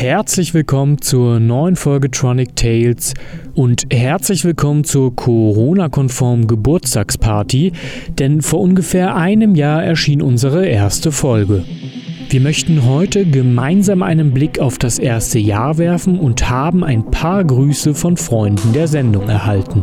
Herzlich willkommen zur neuen Folge Tronic Tales und herzlich willkommen zur Corona-konformen Geburtstagsparty, denn vor ungefähr einem Jahr erschien unsere erste Folge. Wir möchten heute gemeinsam einen Blick auf das erste Jahr werfen und haben ein paar Grüße von Freunden der Sendung erhalten.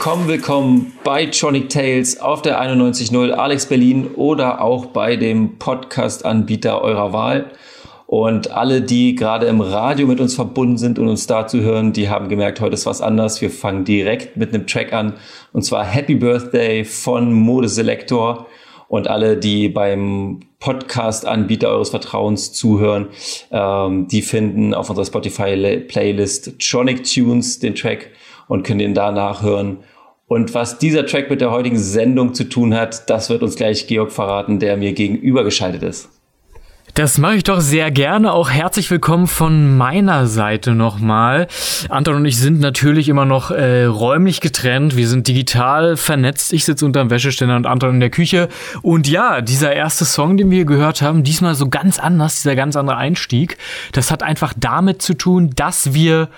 Willkommen, willkommen bei Tronic Tales auf der 91.0 Alex Berlin oder auch bei dem Podcast-Anbieter eurer Wahl. Und alle, die gerade im Radio mit uns verbunden sind und uns dazu hören, die haben gemerkt, heute ist was anders. Wir fangen direkt mit einem Track an. Und zwar Happy Birthday von Modeselektor. Und alle, die beim Podcast-Anbieter eures Vertrauens zuhören, ähm, die finden auf unserer Spotify-Playlist Tronic Tunes den Track und können den da nachhören. Und was dieser Track mit der heutigen Sendung zu tun hat, das wird uns gleich Georg verraten, der mir gegenüber geschaltet ist. Das mache ich doch sehr gerne. Auch herzlich willkommen von meiner Seite nochmal. Anton und ich sind natürlich immer noch äh, räumlich getrennt. Wir sind digital vernetzt. Ich sitze unterm Wäscheständer und Anton in der Küche. Und ja, dieser erste Song, den wir gehört haben, diesmal so ganz anders, dieser ganz andere Einstieg. Das hat einfach damit zu tun, dass wir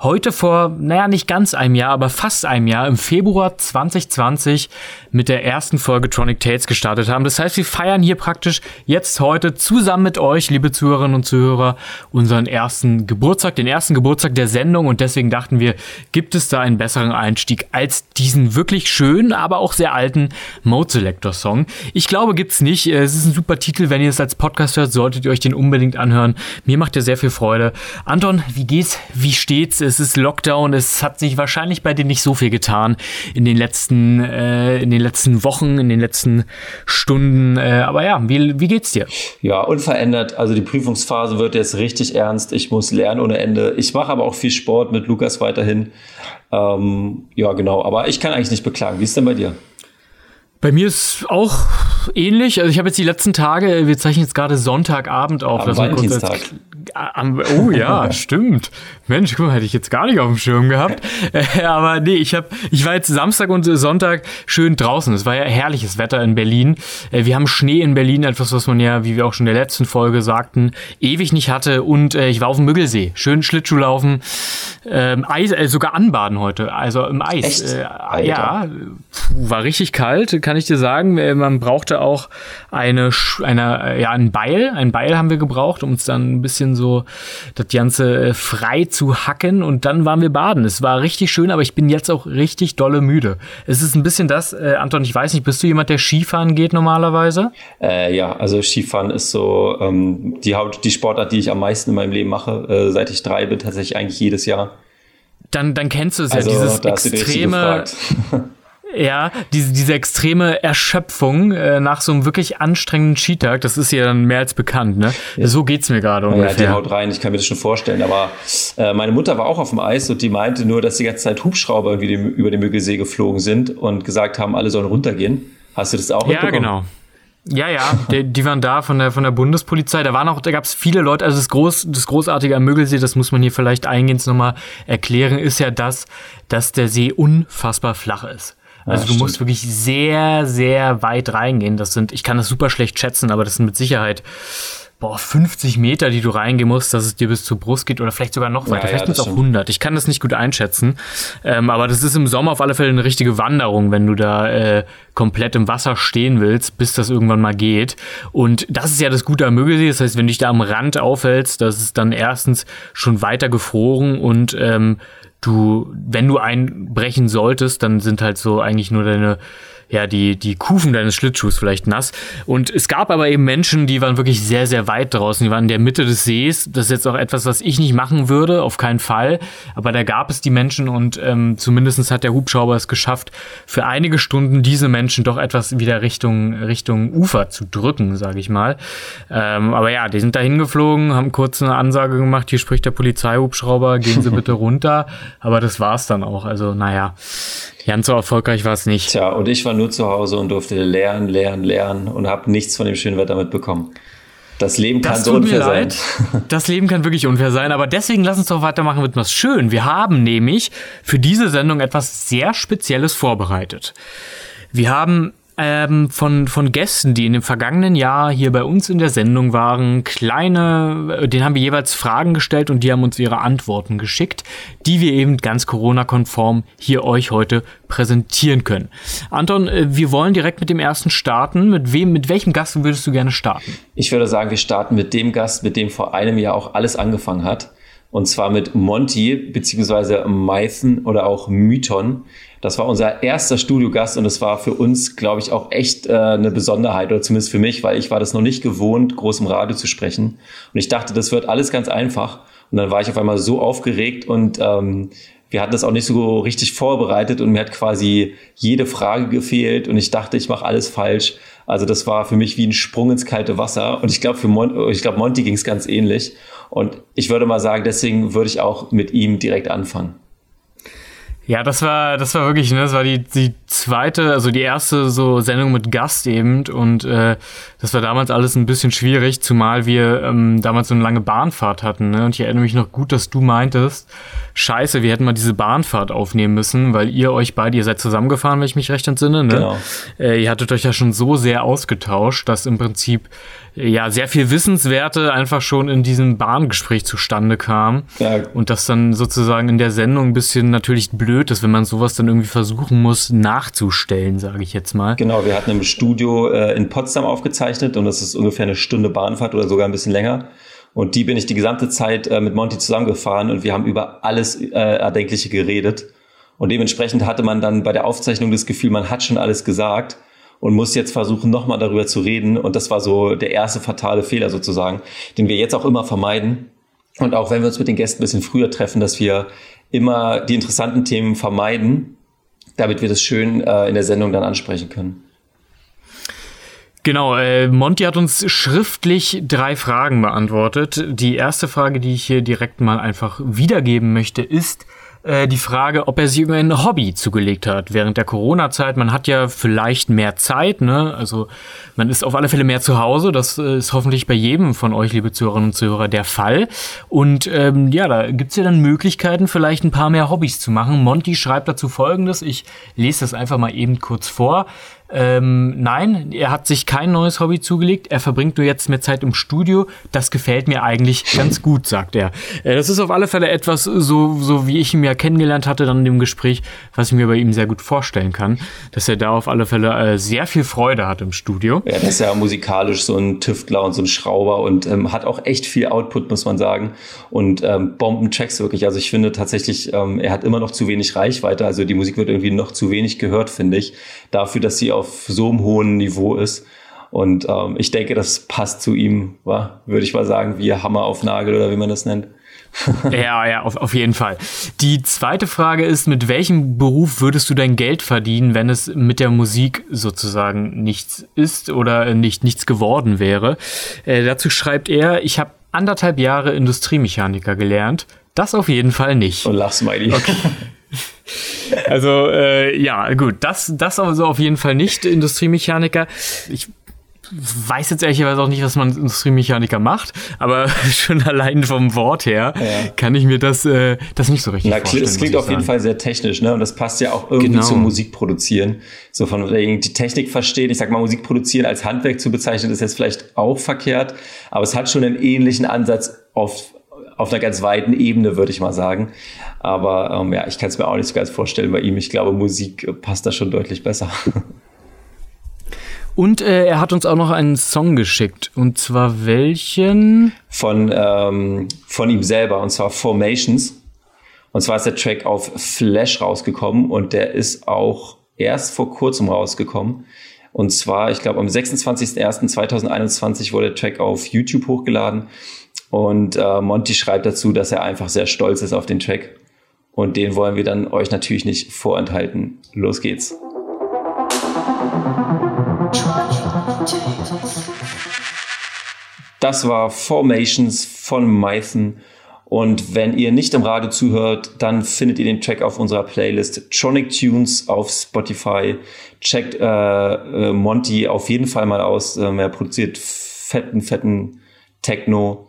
heute vor, naja, nicht ganz einem Jahr, aber fast einem Jahr, im Februar 2020 mit der ersten Folge Tronic Tales gestartet haben. Das heißt, wir feiern hier praktisch jetzt heute zusammen mit euch, liebe Zuhörerinnen und Zuhörer, unseren ersten Geburtstag, den ersten Geburtstag der Sendung und deswegen dachten wir, gibt es da einen besseren Einstieg als diesen wirklich schönen, aber auch sehr alten Mode Selector Song. Ich glaube, gibt's nicht. Es ist ein super Titel. Wenn ihr es als Podcast hört, solltet ihr euch den unbedingt anhören. Mir macht der sehr viel Freude. Anton, wie geht's? Wie steht's? Es ist Lockdown, es hat sich wahrscheinlich bei dir nicht so viel getan in den letzten, äh, in den letzten Wochen, in den letzten Stunden. Äh, aber ja, wie, wie geht's dir? Ja, unverändert. Also die Prüfungsphase wird jetzt richtig ernst. Ich muss lernen ohne Ende. Ich mache aber auch viel Sport mit Lukas weiterhin. Ähm, ja, genau. Aber ich kann eigentlich nicht beklagen. Wie ist denn bei dir? Bei mir ist auch ähnlich. Also ich habe jetzt die letzten Tage, wir zeichnen jetzt gerade Sonntagabend auf. Am Valentinstag. Am, oh ja, stimmt. Mensch, guck mal, hätte ich jetzt gar nicht auf dem Schirm gehabt. Äh, aber nee, ich habe, ich war jetzt Samstag und Sonntag schön draußen. Es war ja herrliches Wetter in Berlin. Äh, wir haben Schnee in Berlin, etwas, was man ja, wie wir auch schon in der letzten Folge sagten, ewig nicht hatte. Und äh, ich war auf dem Müggelsee, schön Schlittschuh laufen, ähm, Eis, äh, sogar anbaden heute, also im Eis. Echt? Äh, ja, war richtig kalt, kann ich dir sagen. Äh, man brauchte auch eine, eine, ja, ein Beil, ein Beil haben wir gebraucht, um uns dann ein bisschen so das Ganze frei zu hacken und dann waren wir baden. Es war richtig schön, aber ich bin jetzt auch richtig dolle müde. Es ist ein bisschen das, äh, Anton, ich weiß nicht, bist du jemand, der Skifahren geht normalerweise? Äh, ja, also Skifahren ist so ähm, die, die Sportart, die ich am meisten in meinem Leben mache, äh, seit ich drei bin, tatsächlich eigentlich jedes Jahr. Dann, dann kennst du es also, ja, dieses extreme, Ja, diese, diese extreme Erschöpfung äh, nach so einem wirklich anstrengenden Skitag, das ist ja dann mehr als bekannt, ne? Ja. So geht's mir gerade ungefähr. Ja, die haut rein, ich kann mir das schon vorstellen. Aber äh, meine Mutter war auch auf dem Eis und die meinte nur, dass die ganze Zeit Hubschrauber irgendwie über den Müggelsee geflogen sind und gesagt haben, alle sollen runtergehen. Hast du das auch Ja, genau. Ja, ja, die, die, waren da von der, von der Bundespolizei. Da waren auch, da gab es viele Leute. Also das, Groß, das Großartige am Müggelsee, das muss man hier vielleicht eingehend nochmal erklären, ist ja das, dass der See unfassbar flach ist. Also ja, du musst wirklich sehr, sehr weit reingehen. Das sind, ich kann das super schlecht schätzen, aber das sind mit Sicherheit boah, 50 Meter, die du reingehen musst, dass es dir bis zur Brust geht oder vielleicht sogar noch weiter. Ja, vielleicht ja, sind es auch 100. Ich kann das nicht gut einschätzen. Ähm, aber das ist im Sommer auf alle Fälle eine richtige Wanderung, wenn du da äh, komplett im Wasser stehen willst, bis das irgendwann mal geht. Und das ist ja das Gute am Mögelsee. Das heißt, wenn du dich da am Rand aufhältst, das ist dann erstens schon weiter gefroren und ähm, du, wenn du einbrechen solltest, dann sind halt so eigentlich nur deine ja, die, die Kufen deines Schlittschuhs vielleicht nass. Und es gab aber eben Menschen, die waren wirklich sehr, sehr weit draußen. Die waren in der Mitte des Sees. Das ist jetzt auch etwas, was ich nicht machen würde, auf keinen Fall. Aber da gab es die Menschen und ähm, zumindest hat der Hubschrauber es geschafft, für einige Stunden diese Menschen doch etwas wieder Richtung, Richtung Ufer zu drücken, sage ich mal. Ähm, aber ja, die sind da hingeflogen, haben kurz eine Ansage gemacht, hier spricht der Polizeihubschrauber, gehen Sie bitte runter. Aber das war's dann auch. Also, naja, Ganz so erfolgreich war es nicht. Tja, und ich war nur zu Hause und durfte lernen, lernen, lernen und habe nichts von dem schönen Wetter mitbekommen. Das Leben kann das so unfair sein. Das Leben kann wirklich unfair sein, aber deswegen lass uns doch weitermachen mit was schön. Wir haben nämlich für diese Sendung etwas sehr Spezielles vorbereitet. Wir haben ähm, von, von Gästen, die in dem vergangenen Jahr hier bei uns in der Sendung waren, kleine, äh, denen haben wir jeweils Fragen gestellt und die haben uns ihre Antworten geschickt, die wir eben ganz Corona-konform hier euch heute präsentieren können. Anton, äh, wir wollen direkt mit dem ersten starten. Mit wem, mit welchem Gast würdest du gerne starten? Ich würde sagen, wir starten mit dem Gast, mit dem vor einem Jahr auch alles angefangen hat. Und zwar mit Monty, beziehungsweise Mython oder auch Mython. Das war unser erster Studiogast und es war für uns, glaube ich, auch echt äh, eine Besonderheit oder zumindest für mich, weil ich war das noch nicht gewohnt, groß im Radio zu sprechen. Und ich dachte, das wird alles ganz einfach. Und dann war ich auf einmal so aufgeregt und ähm, wir hatten das auch nicht so richtig vorbereitet und mir hat quasi jede Frage gefehlt und ich dachte, ich mache alles falsch. Also das war für mich wie ein Sprung ins kalte Wasser und ich glaube für Mon ich glaube Monty ging es ganz ähnlich und ich würde mal sagen, deswegen würde ich auch mit ihm direkt anfangen. Ja, das war, das war wirklich, ne, das war die, die zweite, also die erste so Sendung mit Gast eben und äh, das war damals alles ein bisschen schwierig, zumal wir ähm, damals so eine lange Bahnfahrt hatten, ne? Und ich erinnere mich noch gut, dass du meintest, scheiße, wir hätten mal diese Bahnfahrt aufnehmen müssen, weil ihr euch beide, ihr seid zusammengefahren, wenn ich mich recht entsinne, ne? Genau. Äh, ihr hattet euch ja schon so sehr ausgetauscht, dass im Prinzip ja sehr viel Wissenswerte einfach schon in diesem Bahngespräch zustande kam. Ja. Und das dann sozusagen in der Sendung ein bisschen natürlich blöd ist, wenn man sowas dann irgendwie versuchen muss nachzustellen, sage ich jetzt mal. Genau, wir hatten im Studio äh, in Potsdam aufgezeichnet und das ist ungefähr eine Stunde Bahnfahrt oder sogar ein bisschen länger. Und die bin ich die gesamte Zeit äh, mit Monty zusammengefahren und wir haben über alles äh, Erdenkliche geredet. Und dementsprechend hatte man dann bei der Aufzeichnung das Gefühl, man hat schon alles gesagt und muss jetzt versuchen, nochmal darüber zu reden. Und das war so der erste fatale Fehler sozusagen, den wir jetzt auch immer vermeiden. Und auch wenn wir uns mit den Gästen ein bisschen früher treffen, dass wir immer die interessanten Themen vermeiden, damit wir das schön äh, in der Sendung dann ansprechen können. Genau, äh, Monty hat uns schriftlich drei Fragen beantwortet. Die erste Frage, die ich hier direkt mal einfach wiedergeben möchte, ist, äh, die Frage, ob er sich ein Hobby zugelegt hat während der Corona-Zeit. Man hat ja vielleicht mehr Zeit, ne? Also man ist auf alle Fälle mehr zu Hause. Das äh, ist hoffentlich bei jedem von euch, liebe Zuhörerinnen und Zuhörer, der Fall. Und ähm, ja, da gibt's ja dann Möglichkeiten, vielleicht ein paar mehr Hobbys zu machen. Monty schreibt dazu folgendes. Ich lese das einfach mal eben kurz vor. Ähm, nein, er hat sich kein neues Hobby zugelegt. Er verbringt nur jetzt mehr Zeit im Studio. Das gefällt mir eigentlich ganz gut, sagt er. Äh, das ist auf alle Fälle etwas, so, so wie ich ihn ja kennengelernt hatte dann in dem Gespräch, was ich mir bei ihm sehr gut vorstellen kann, dass er da auf alle Fälle äh, sehr viel Freude hat im Studio. Das ist ja musikalisch so ein Tüftler und so ein Schrauber und ähm, hat auch echt viel Output, muss man sagen. Und ähm, Bombenchecks wirklich. Also ich finde tatsächlich, ähm, er hat immer noch zu wenig Reichweite. Also die Musik wird irgendwie noch zu wenig gehört, finde ich. Dafür, dass sie auf so einem hohen Niveau ist. Und ähm, ich denke, das passt zu ihm, würde ich mal sagen, wie Hammer auf Nagel oder wie man das nennt. ja, ja, auf, auf jeden Fall. Die zweite Frage ist, mit welchem Beruf würdest du dein Geld verdienen, wenn es mit der Musik sozusagen nichts ist oder nicht nichts geworden wäre? Äh, dazu schreibt er, ich habe anderthalb Jahre Industriemechaniker gelernt. Das auf jeden Fall nicht. Und lach, Smiley. Okay. Also äh, ja, gut, das, das also auf jeden Fall nicht Industriemechaniker. Ich weiß jetzt ehrlicherweise auch nicht, was man Industriemechaniker macht, aber schon allein vom Wort her ja. kann ich mir das, äh, das nicht so richtig Na, vorstellen. Das klingt auf jeden Fall sehr technisch, ne? Und das passt ja auch irgendwie genau. zum Musik produzieren. So von die Technik verstehen. Ich sag mal, Musik produzieren als Handwerk zu bezeichnen, ist jetzt vielleicht auch verkehrt, aber es hat schon einen ähnlichen Ansatz auf auf einer ganz weiten Ebene, würde ich mal sagen. Aber ähm, ja, ich kann es mir auch nicht so ganz vorstellen bei ihm. Ich glaube, Musik passt da schon deutlich besser. Und äh, er hat uns auch noch einen Song geschickt. Und zwar welchen? Von, ähm, von ihm selber, und zwar Formations. Und zwar ist der Track auf Flash rausgekommen und der ist auch erst vor kurzem rausgekommen. Und zwar, ich glaube, am 26.01.2021 wurde der Track auf YouTube hochgeladen. Und äh, Monty schreibt dazu, dass er einfach sehr stolz ist auf den Track. Und den wollen wir dann euch natürlich nicht vorenthalten. Los geht's. Das war Formations von Mython. Und wenn ihr nicht im Radio zuhört, dann findet ihr den Track auf unserer Playlist Tronic Tunes auf Spotify. Checkt äh, äh, Monty auf jeden Fall mal aus. Ähm, er produziert fetten, fetten Techno.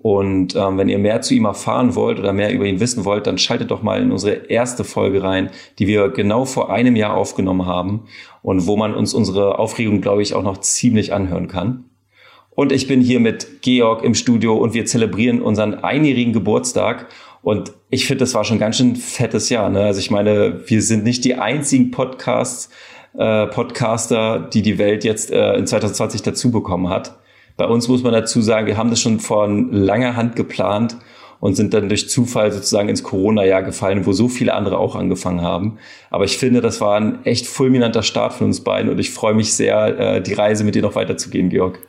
Und ähm, wenn ihr mehr zu ihm erfahren wollt oder mehr über ihn wissen wollt, dann schaltet doch mal in unsere erste Folge rein, die wir genau vor einem Jahr aufgenommen haben und wo man uns unsere Aufregung, glaube ich, auch noch ziemlich anhören kann. Und ich bin hier mit Georg im Studio und wir zelebrieren unseren einjährigen Geburtstag. Und ich finde, das war schon ganz schön fettes Jahr. Ne? Also ich meine, wir sind nicht die einzigen Podcasts, äh, Podcaster, die die Welt jetzt äh, in 2020 dazu bekommen hat. Bei uns muss man dazu sagen, wir haben das schon von langer Hand geplant und sind dann durch Zufall sozusagen ins Corona-Jahr gefallen, wo so viele andere auch angefangen haben. Aber ich finde, das war ein echt fulminanter Start von uns beiden und ich freue mich sehr, äh, die Reise mit dir noch weiterzugehen, Georg.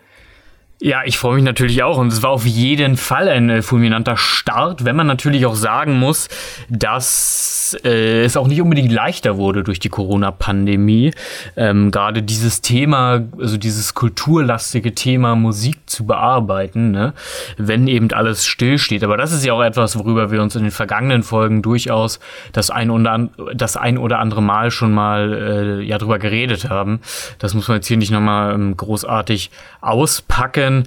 Ja, ich freue mich natürlich auch und es war auf jeden Fall ein äh, fulminanter Start, wenn man natürlich auch sagen muss, dass äh, es auch nicht unbedingt leichter wurde durch die Corona-Pandemie. Ähm, Gerade dieses Thema, also dieses kulturlastige Thema Musik zu bearbeiten, ne? wenn eben alles stillsteht. Aber das ist ja auch etwas, worüber wir uns in den vergangenen Folgen durchaus das ein oder, das ein oder andere Mal schon mal äh, ja drüber geredet haben. Das muss man jetzt hier nicht nochmal ähm, großartig auspacken bisschen.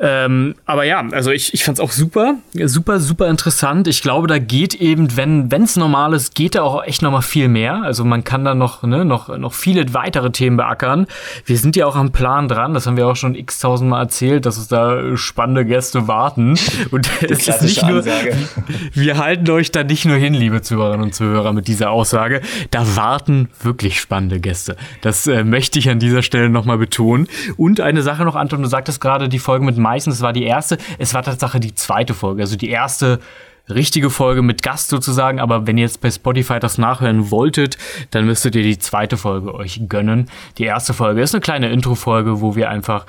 Ähm, aber ja, also ich, ich fand es auch super, super, super interessant. Ich glaube, da geht eben, wenn es normal ist, geht da auch echt noch mal viel mehr. Also man kann da noch, ne, noch, noch viele weitere Themen beackern. Wir sind ja auch am Plan dran, das haben wir auch schon x-tausend Mal erzählt, dass es da spannende Gäste warten. Und es ist nicht nur, Ansage. wir halten euch da nicht nur hin, liebe Zuhörerinnen und Zuhörer, mit dieser Aussage. Da warten wirklich spannende Gäste. Das äh, möchte ich an dieser Stelle nochmal betonen. Und eine Sache noch, Anton, du sagtest gerade, gerade die Folge mit Meißen, das war die erste. Es war tatsächlich die zweite Folge. Also die erste richtige Folge mit Gast sozusagen, aber wenn ihr jetzt bei Spotify das nachhören wolltet, dann müsstet ihr die zweite Folge euch gönnen. Die erste Folge ist eine kleine Intro-Folge, wo wir einfach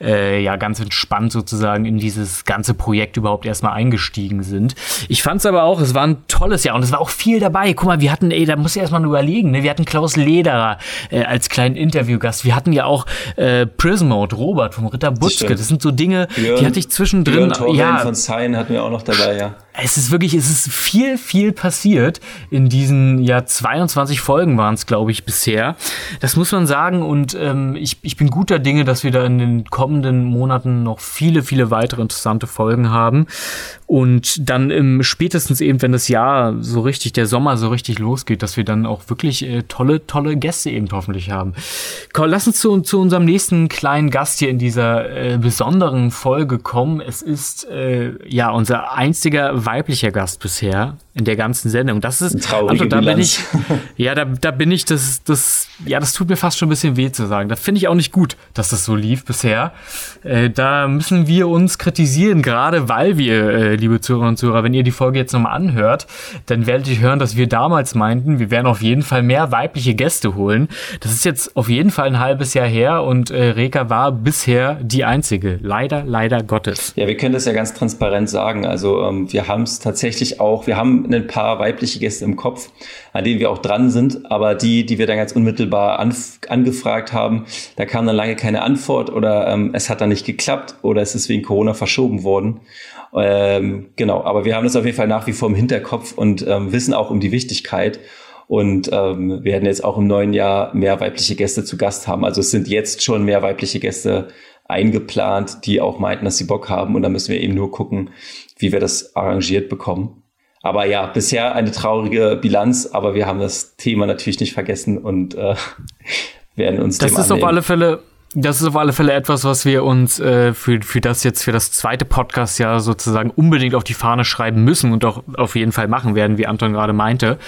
äh, ja ganz entspannt sozusagen in dieses ganze Projekt überhaupt erstmal eingestiegen sind. Ich fand es aber auch, es war ein tolles Jahr und es war auch viel dabei. Guck mal, wir hatten, ey, da muss ich erstmal überlegen, ne? wir hatten Klaus Lederer äh, als kleinen Interviewgast. Wir hatten ja auch äh, Prison Mode, Robert vom Ritter Butzke. Das, das sind so Dinge, Björn, die hatte ich zwischendrin. Björn ja, von Sein hatten wir auch noch dabei, ja es ist wirklich, es ist viel, viel passiert in diesen ja 22 Folgen waren es, glaube ich, bisher. Das muss man sagen und ähm, ich, ich bin guter Dinge, dass wir da in den kommenden Monaten noch viele, viele weitere interessante Folgen haben und dann im spätestens eben, wenn das Jahr so richtig, der Sommer so richtig losgeht, dass wir dann auch wirklich äh, tolle, tolle Gäste eben hoffentlich haben. Komm, lass uns zu, zu unserem nächsten kleinen Gast hier in dieser äh, besonderen Folge kommen. Es ist äh, ja unser einziger weiblicher Gast bisher in der ganzen Sendung. Das ist also da bin ich ja da, da bin ich das das ja das tut mir fast schon ein bisschen weh zu sagen. Da finde ich auch nicht gut, dass das so lief bisher. Äh, da müssen wir uns kritisieren, gerade weil wir, äh, liebe Zuhörerinnen und Zuhörer, wenn ihr die Folge jetzt nochmal anhört, dann werdet ihr hören, dass wir damals meinten, wir werden auf jeden Fall mehr weibliche Gäste holen. Das ist jetzt auf jeden Fall ein halbes Jahr her und äh, Reka war bisher die einzige. Leider, leider Gottes. Ja, wir können das ja ganz transparent sagen. Also ähm, wir haben es tatsächlich auch, wir haben ein paar weibliche Gäste im Kopf, an denen wir auch dran sind, aber die, die wir dann ganz unmittelbar angefragt haben, da kam dann lange keine Antwort oder ähm, es hat dann nicht geklappt oder es ist wegen Corona verschoben worden. Ähm, genau, aber wir haben das auf jeden Fall nach wie vor im Hinterkopf und ähm, wissen auch um die Wichtigkeit und ähm, werden jetzt auch im neuen Jahr mehr weibliche Gäste zu Gast haben. Also es sind jetzt schon mehr weibliche Gäste eingeplant, die auch meinten, dass sie Bock haben. Und da müssen wir eben nur gucken, wie wir das arrangiert bekommen. Aber ja, bisher eine traurige Bilanz, aber wir haben das Thema natürlich nicht vergessen und äh, werden uns das dem ist annehmen. auf alle Fälle das ist auf alle Fälle etwas, was wir uns äh, für, für das jetzt, für das zweite Podcast ja sozusagen unbedingt auf die Fahne schreiben müssen und auch auf jeden Fall machen werden, wie Anton gerade meinte.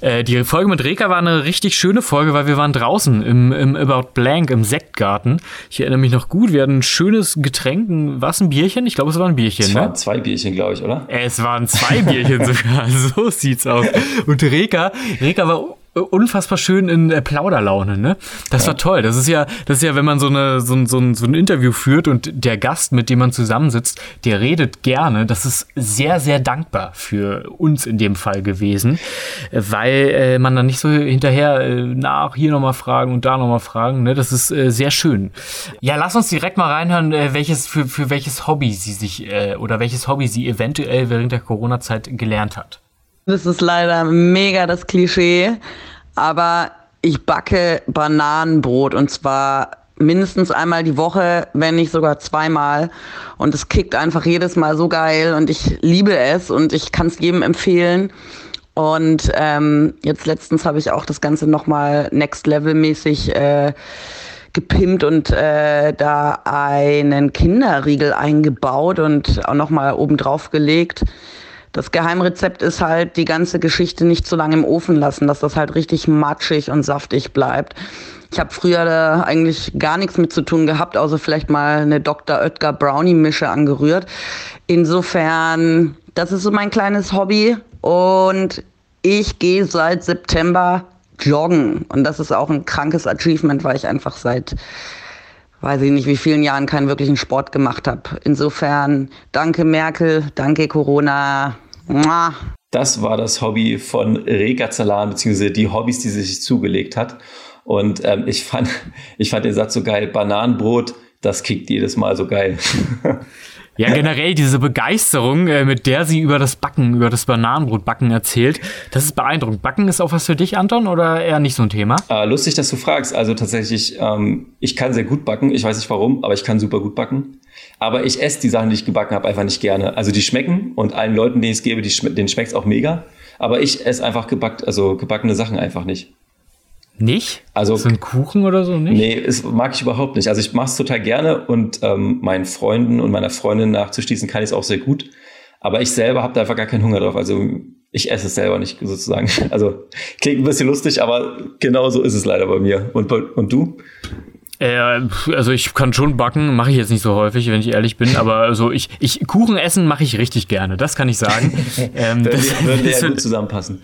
Äh, die Folge mit Reka war eine richtig schöne Folge, weil wir waren draußen im, im About Blank, im Sektgarten. Ich erinnere mich noch gut, wir hatten ein schönes Getränk, was, ein Bierchen? Ich glaube, es war ein Bierchen, Es ne? waren zwei Bierchen, glaube ich, oder? Es waren zwei Bierchen sogar, so sieht's aus. Und Reka, Reka war unfassbar schön in äh, Plauderlaune, ne? Das ja. war toll. Das ist ja, das ist ja, wenn man so, eine, so, ein, so, ein, so ein Interview führt und der Gast, mit dem man zusammensitzt, der redet gerne. Das ist sehr, sehr dankbar für uns in dem Fall gewesen, weil äh, man dann nicht so hinterher äh, nach hier nochmal fragen und da nochmal fragen. Ne? Das ist äh, sehr schön. Ja, lass uns direkt mal reinhören, äh, welches für, für welches Hobby sie sich äh, oder welches Hobby sie eventuell während der Corona-Zeit gelernt hat. Das ist leider mega das Klischee, aber ich backe Bananenbrot und zwar mindestens einmal die Woche, wenn nicht sogar zweimal. Und es kickt einfach jedes Mal so geil und ich liebe es und ich kann es jedem empfehlen. Und ähm, jetzt letztens habe ich auch das Ganze nochmal Next Level mäßig äh, gepimpt und äh, da einen Kinderriegel eingebaut und auch nochmal oben drauf gelegt. Das Geheimrezept ist halt, die ganze Geschichte nicht zu lange im Ofen lassen, dass das halt richtig matschig und saftig bleibt. Ich habe früher da eigentlich gar nichts mit zu tun gehabt, außer vielleicht mal eine Dr. Oetker Brownie-Mische angerührt. Insofern, das ist so mein kleines Hobby und ich gehe seit September joggen und das ist auch ein krankes Achievement, weil ich einfach seit weiß ich nicht, wie vielen Jahren keinen wirklichen Sport gemacht habe. Insofern danke Merkel, danke Corona. Das war das Hobby von Reka Zalan, beziehungsweise die Hobbys, die sie sich zugelegt hat. Und ähm, ich, fand, ich fand den Satz so geil, Bananenbrot, das kickt jedes Mal so geil. Ja, generell diese Begeisterung, äh, mit der sie über das Backen, über das Bananenbrotbacken erzählt, das ist beeindruckend. Backen ist auch was für dich, Anton, oder eher nicht so ein Thema? Äh, lustig, dass du fragst. Also tatsächlich, ähm, ich kann sehr gut backen. Ich weiß nicht warum, aber ich kann super gut backen. Aber ich esse die Sachen, die ich gebacken habe, einfach nicht gerne. Also die schmecken und allen Leuten, denen ich es gebe, die, denen schmeckt es auch mega. Aber ich esse einfach gebackt, also gebackene Sachen einfach nicht. Nicht? Also so ein Kuchen oder so nicht? Nee, das mag ich überhaupt nicht. Also ich mache es total gerne und ähm, meinen Freunden und meiner Freundin nachzuschließen kann ich es auch sehr gut. Aber ich selber habe da einfach gar keinen Hunger drauf. Also ich esse es selber nicht sozusagen. Also klingt ein bisschen lustig, aber genau so ist es leider bei mir. Und, und du? Äh, also ich kann schon backen, mache ich jetzt nicht so häufig, wenn ich ehrlich bin, aber also ich, ich Kuchen essen mache ich richtig gerne, das kann ich sagen. ähm, das würde ja gut zusammenpassen.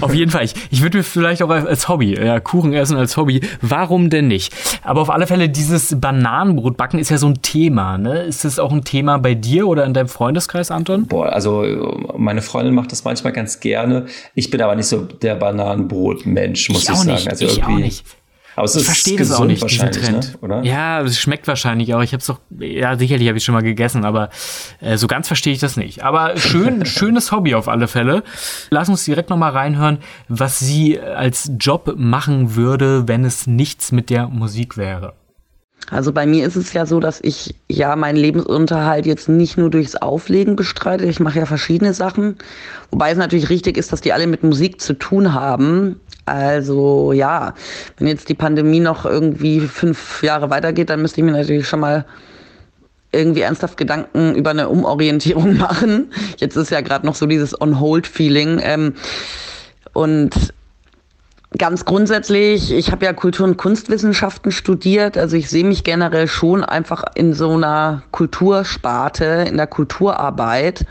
Auf jeden Fall. Ich, ich würde mir vielleicht auch als Hobby, ja, Kuchen essen als Hobby, warum denn nicht? Aber auf alle Fälle, dieses Bananenbrotbacken ist ja so ein Thema, ne? Ist das auch ein Thema bei dir oder in deinem Freundeskreis, Anton? Boah, also meine Freundin macht das manchmal ganz gerne. Ich bin aber nicht so der Bananenbrot-Mensch, muss ich, ich sagen. Nicht. Also ich irgendwie. Auch nicht. Aber es ich verstehe das auch nicht, diesen Trend. Ne? Oder? Ja, es schmeckt wahrscheinlich auch. Ich habe es doch, ja, sicherlich habe ich schon mal gegessen, aber äh, so ganz verstehe ich das nicht. Aber schön, schönes Hobby auf alle Fälle. Lass uns direkt nochmal reinhören, was sie als Job machen würde, wenn es nichts mit der Musik wäre. Also bei mir ist es ja so, dass ich ja meinen Lebensunterhalt jetzt nicht nur durchs Auflegen bestreite. Ich mache ja verschiedene Sachen. Wobei es natürlich richtig ist, dass die alle mit Musik zu tun haben. Also ja, wenn jetzt die Pandemie noch irgendwie fünf Jahre weitergeht, dann müsste ich mir natürlich schon mal irgendwie ernsthaft Gedanken über eine Umorientierung machen. Jetzt ist ja gerade noch so dieses On-Hold-Feeling. Ähm, und ganz grundsätzlich, ich habe ja Kultur- und Kunstwissenschaften studiert, also ich sehe mich generell schon einfach in so einer Kultursparte, in der Kulturarbeit.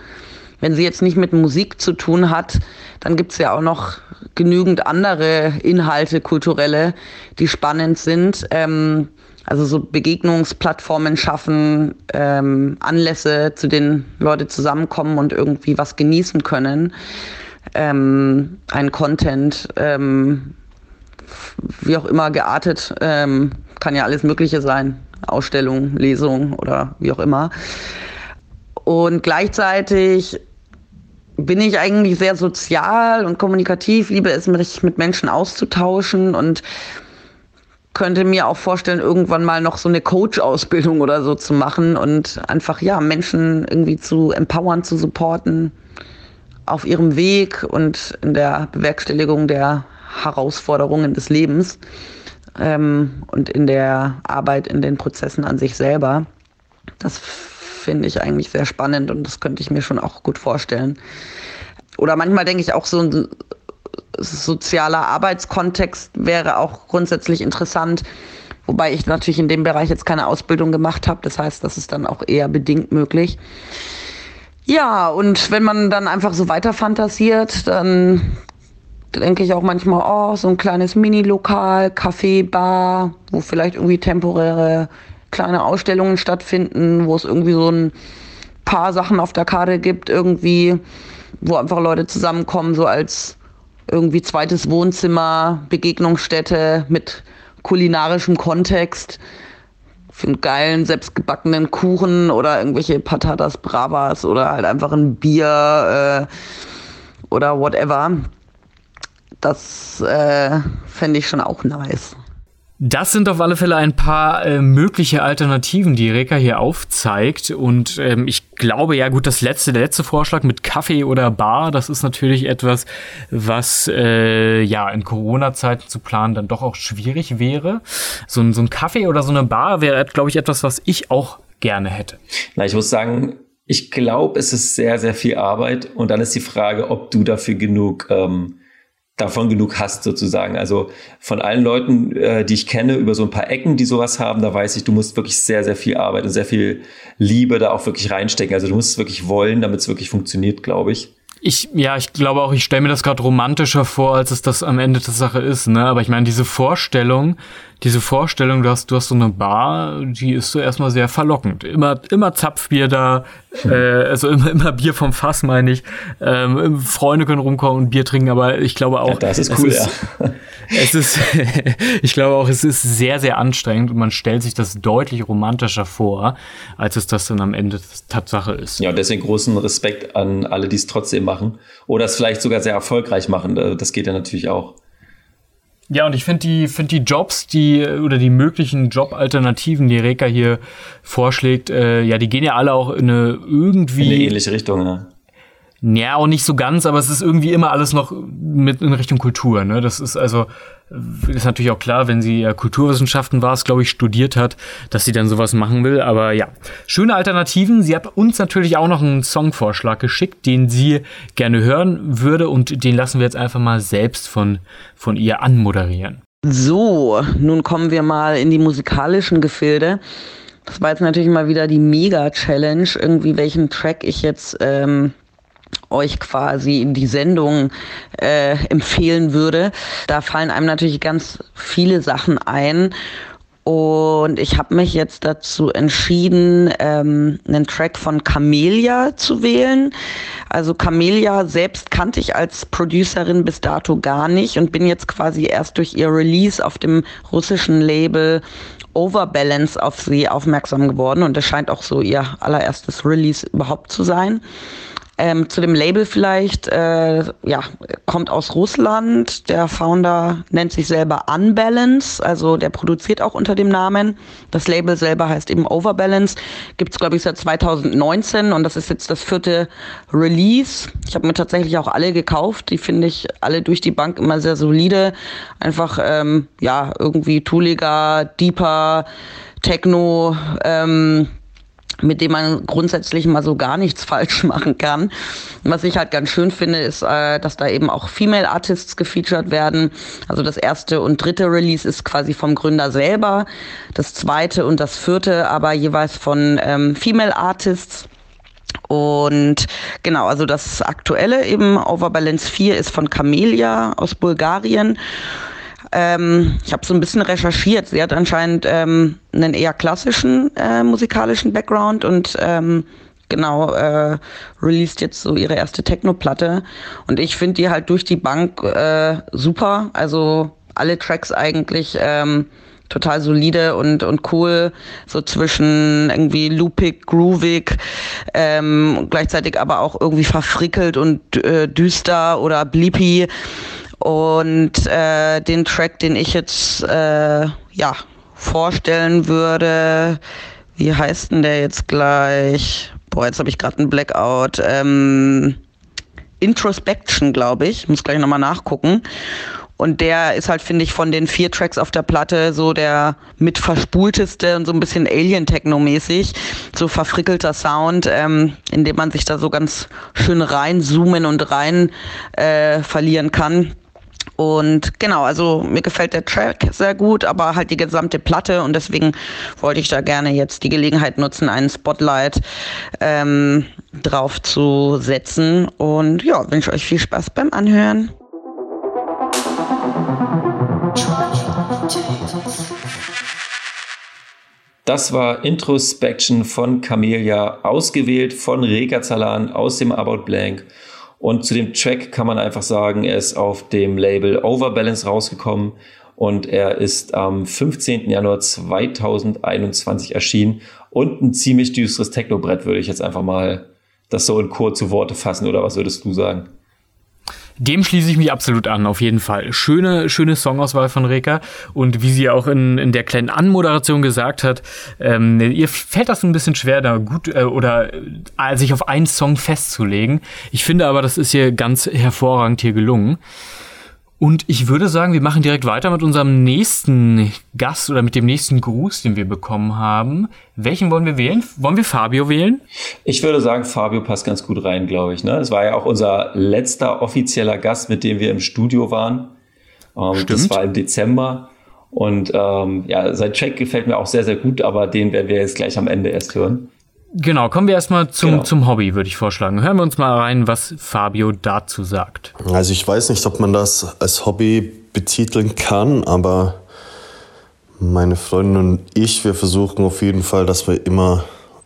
Wenn sie jetzt nicht mit Musik zu tun hat, dann gibt's ja auch noch genügend andere Inhalte, kulturelle, die spannend sind. Ähm, also so Begegnungsplattformen schaffen, ähm, Anlässe, zu denen Leute zusammenkommen und irgendwie was genießen können. Ähm, ein Content, ähm, wie auch immer geartet, ähm, kann ja alles Mögliche sein. Ausstellung, Lesung oder wie auch immer. Und gleichzeitig bin ich eigentlich sehr sozial und kommunikativ, liebe es, mich mit Menschen auszutauschen und könnte mir auch vorstellen, irgendwann mal noch so eine Coach-Ausbildung oder so zu machen und einfach, ja, Menschen irgendwie zu empowern, zu supporten auf ihrem Weg und in der Bewerkstelligung der Herausforderungen des Lebens ähm, und in der Arbeit, in den Prozessen an sich selber. Das finde ich eigentlich sehr spannend und das könnte ich mir schon auch gut vorstellen. Oder manchmal denke ich auch so ein sozialer Arbeitskontext wäre auch grundsätzlich interessant, wobei ich natürlich in dem Bereich jetzt keine Ausbildung gemacht habe. Das heißt, das ist dann auch eher bedingt möglich. Ja, und wenn man dann einfach so weiter fantasiert, dann denke ich auch manchmal, oh, so ein kleines Mini-Lokal, Café, Bar, wo vielleicht irgendwie temporäre kleine Ausstellungen stattfinden, wo es irgendwie so ein paar Sachen auf der Karte gibt, irgendwie, wo einfach Leute zusammenkommen, so als irgendwie zweites Wohnzimmer, Begegnungsstätte mit kulinarischem Kontext für einen geilen, selbstgebackenen Kuchen oder irgendwelche Patatas Bravas oder halt einfach ein Bier äh, oder whatever. Das äh, fände ich schon auch nice. Das sind auf alle Fälle ein paar äh, mögliche Alternativen, die Reka hier aufzeigt. Und ähm, ich glaube, ja gut, das letzte, der letzte Vorschlag mit Kaffee oder Bar, das ist natürlich etwas, was äh, ja in Corona-Zeiten zu planen dann doch auch schwierig wäre. So, ein so ein Kaffee oder so eine Bar wäre, glaube ich, etwas, was ich auch gerne hätte. Na, ich muss sagen, ich glaube, es ist sehr, sehr viel Arbeit. Und dann ist die Frage, ob du dafür genug ähm, davon genug hast sozusagen. Also von allen Leuten, äh, die ich kenne, über so ein paar Ecken, die sowas haben, da weiß ich, du musst wirklich sehr, sehr viel Arbeit und sehr viel Liebe da auch wirklich reinstecken. Also du musst es wirklich wollen, damit es wirklich funktioniert, glaube ich. Ich, ja, ich glaube auch, ich stelle mir das gerade romantischer vor, als es das am Ende der Sache ist, ne? Aber ich meine, diese Vorstellung, diese Vorstellung, du hast, du hast so eine Bar, die ist so erstmal sehr verlockend. Immer, immer Zapfbier da, hm. äh, also immer, immer Bier vom Fass, meine ich. Ähm, Freunde können rumkommen und Bier trinken, aber ich glaube auch. Ja, das ist cool, ist, ja. Es ist, ich glaube auch, es ist sehr, sehr anstrengend und man stellt sich das deutlich romantischer vor, als es das dann am Ende Tatsache ist. Ja, und deswegen großen Respekt an alle, die es trotzdem machen oder es vielleicht sogar sehr erfolgreich machen. Das geht ja natürlich auch. Ja, und ich finde die, finde die Jobs, die oder die möglichen Jobalternativen, die Reka hier vorschlägt, äh, ja, die gehen ja alle auch in eine irgendwie. In eine ähnliche Richtung, ja. Ja, auch nicht so ganz, aber es ist irgendwie immer alles noch mit in Richtung Kultur. Ne? Das ist also ist natürlich auch klar, wenn sie Kulturwissenschaften war, es glaube ich studiert hat, dass sie dann sowas machen will. Aber ja, schöne Alternativen. Sie hat uns natürlich auch noch einen Songvorschlag geschickt, den sie gerne hören würde und den lassen wir jetzt einfach mal selbst von von ihr anmoderieren. So, nun kommen wir mal in die musikalischen Gefilde. Das war jetzt natürlich mal wieder die Mega-Challenge, irgendwie welchen Track ich jetzt ähm, euch quasi in die Sendung äh, empfehlen würde. Da fallen einem natürlich ganz viele Sachen ein. Und ich habe mich jetzt dazu entschieden, ähm, einen Track von Camelia zu wählen. Also Camelia selbst kannte ich als Producerin bis dato gar nicht und bin jetzt quasi erst durch ihr Release auf dem russischen Label Overbalance auf sie aufmerksam geworden. Und das scheint auch so ihr allererstes Release überhaupt zu sein. Ähm, zu dem Label vielleicht, äh, ja, kommt aus Russland. Der Founder nennt sich selber Unbalance, also der produziert auch unter dem Namen. Das Label selber heißt eben Overbalance. Gibt's glaube ich, seit 2019 und das ist jetzt das vierte Release. Ich habe mir tatsächlich auch alle gekauft. Die finde ich alle durch die Bank immer sehr solide. Einfach, ähm, ja, irgendwie tooliger, deeper, Techno, ähm, mit dem man grundsätzlich mal so gar nichts falsch machen kann. Was ich halt ganz schön finde, ist, äh, dass da eben auch Female Artists gefeatured werden. Also das erste und dritte Release ist quasi vom Gründer selber, das zweite und das vierte aber jeweils von ähm, Female Artists. Und genau, also das aktuelle eben Overbalance 4 ist von Camelia aus Bulgarien. Ähm, ich habe so ein bisschen recherchiert. Sie hat anscheinend ähm, einen eher klassischen äh, musikalischen Background und ähm, genau äh, released jetzt so ihre erste Techno-Platte. Und ich finde die halt durch die Bank äh, super. Also alle Tracks eigentlich ähm, total solide und, und cool, so zwischen irgendwie loopig, groovig, ähm, gleichzeitig aber auch irgendwie verfrickelt und äh, düster oder bleepy. Und äh, den Track, den ich jetzt äh, ja vorstellen würde, wie heißt denn der jetzt gleich? Boah, jetzt habe ich gerade einen Blackout. Ähm, Introspection, glaube ich. Muss gleich nochmal nachgucken. Und der ist halt, finde ich, von den vier Tracks auf der Platte so der mit verspulteste und so ein bisschen Alien-Techno-mäßig. So verfrickelter Sound, ähm, in dem man sich da so ganz schön reinzoomen und rein äh, verlieren kann. Und genau, also mir gefällt der Track sehr gut, aber halt die gesamte Platte und deswegen wollte ich da gerne jetzt die Gelegenheit nutzen, einen Spotlight ähm, drauf zu setzen. Und ja, wünsche euch viel Spaß beim Anhören. Das war Introspection von Camelia, ausgewählt von Rega Zalan aus dem About Blank und zu dem Track kann man einfach sagen, er ist auf dem Label Overbalance rausgekommen und er ist am 15. Januar 2021 erschienen und ein ziemlich düsteres Technobrett, würde ich jetzt einfach mal das so in kurze Worte fassen, oder was würdest du sagen? Dem schließe ich mich absolut an, auf jeden Fall. Schöne, schöne Songauswahl von Reka. Und wie sie auch in, in der kleinen Anmoderation gesagt hat, ähm, ihr fällt das ein bisschen schwer, da gut äh, oder äh, sich auf einen Song festzulegen. Ich finde aber, das ist hier ganz hervorragend hier gelungen. Und ich würde sagen, wir machen direkt weiter mit unserem nächsten Gast oder mit dem nächsten Gruß, den wir bekommen haben. Welchen wollen wir wählen? Wollen wir Fabio wählen? Ich würde sagen, Fabio passt ganz gut rein, glaube ich. Ne? War ja auch unser letzter offizieller Gast, mit dem wir im Studio waren. Ähm, Stimmt. Das war im Dezember. Und ähm, ja, sein Track gefällt mir auch sehr, sehr gut, aber den werden wir jetzt gleich am Ende erst hören. Genau, kommen wir erstmal zum, genau. zum Hobby, würde ich vorschlagen. Hören wir uns mal rein, was Fabio dazu sagt. Also ich weiß nicht, ob man das als Hobby betiteln kann, aber meine Freundin und ich, wir versuchen auf jeden Fall, dass wir immer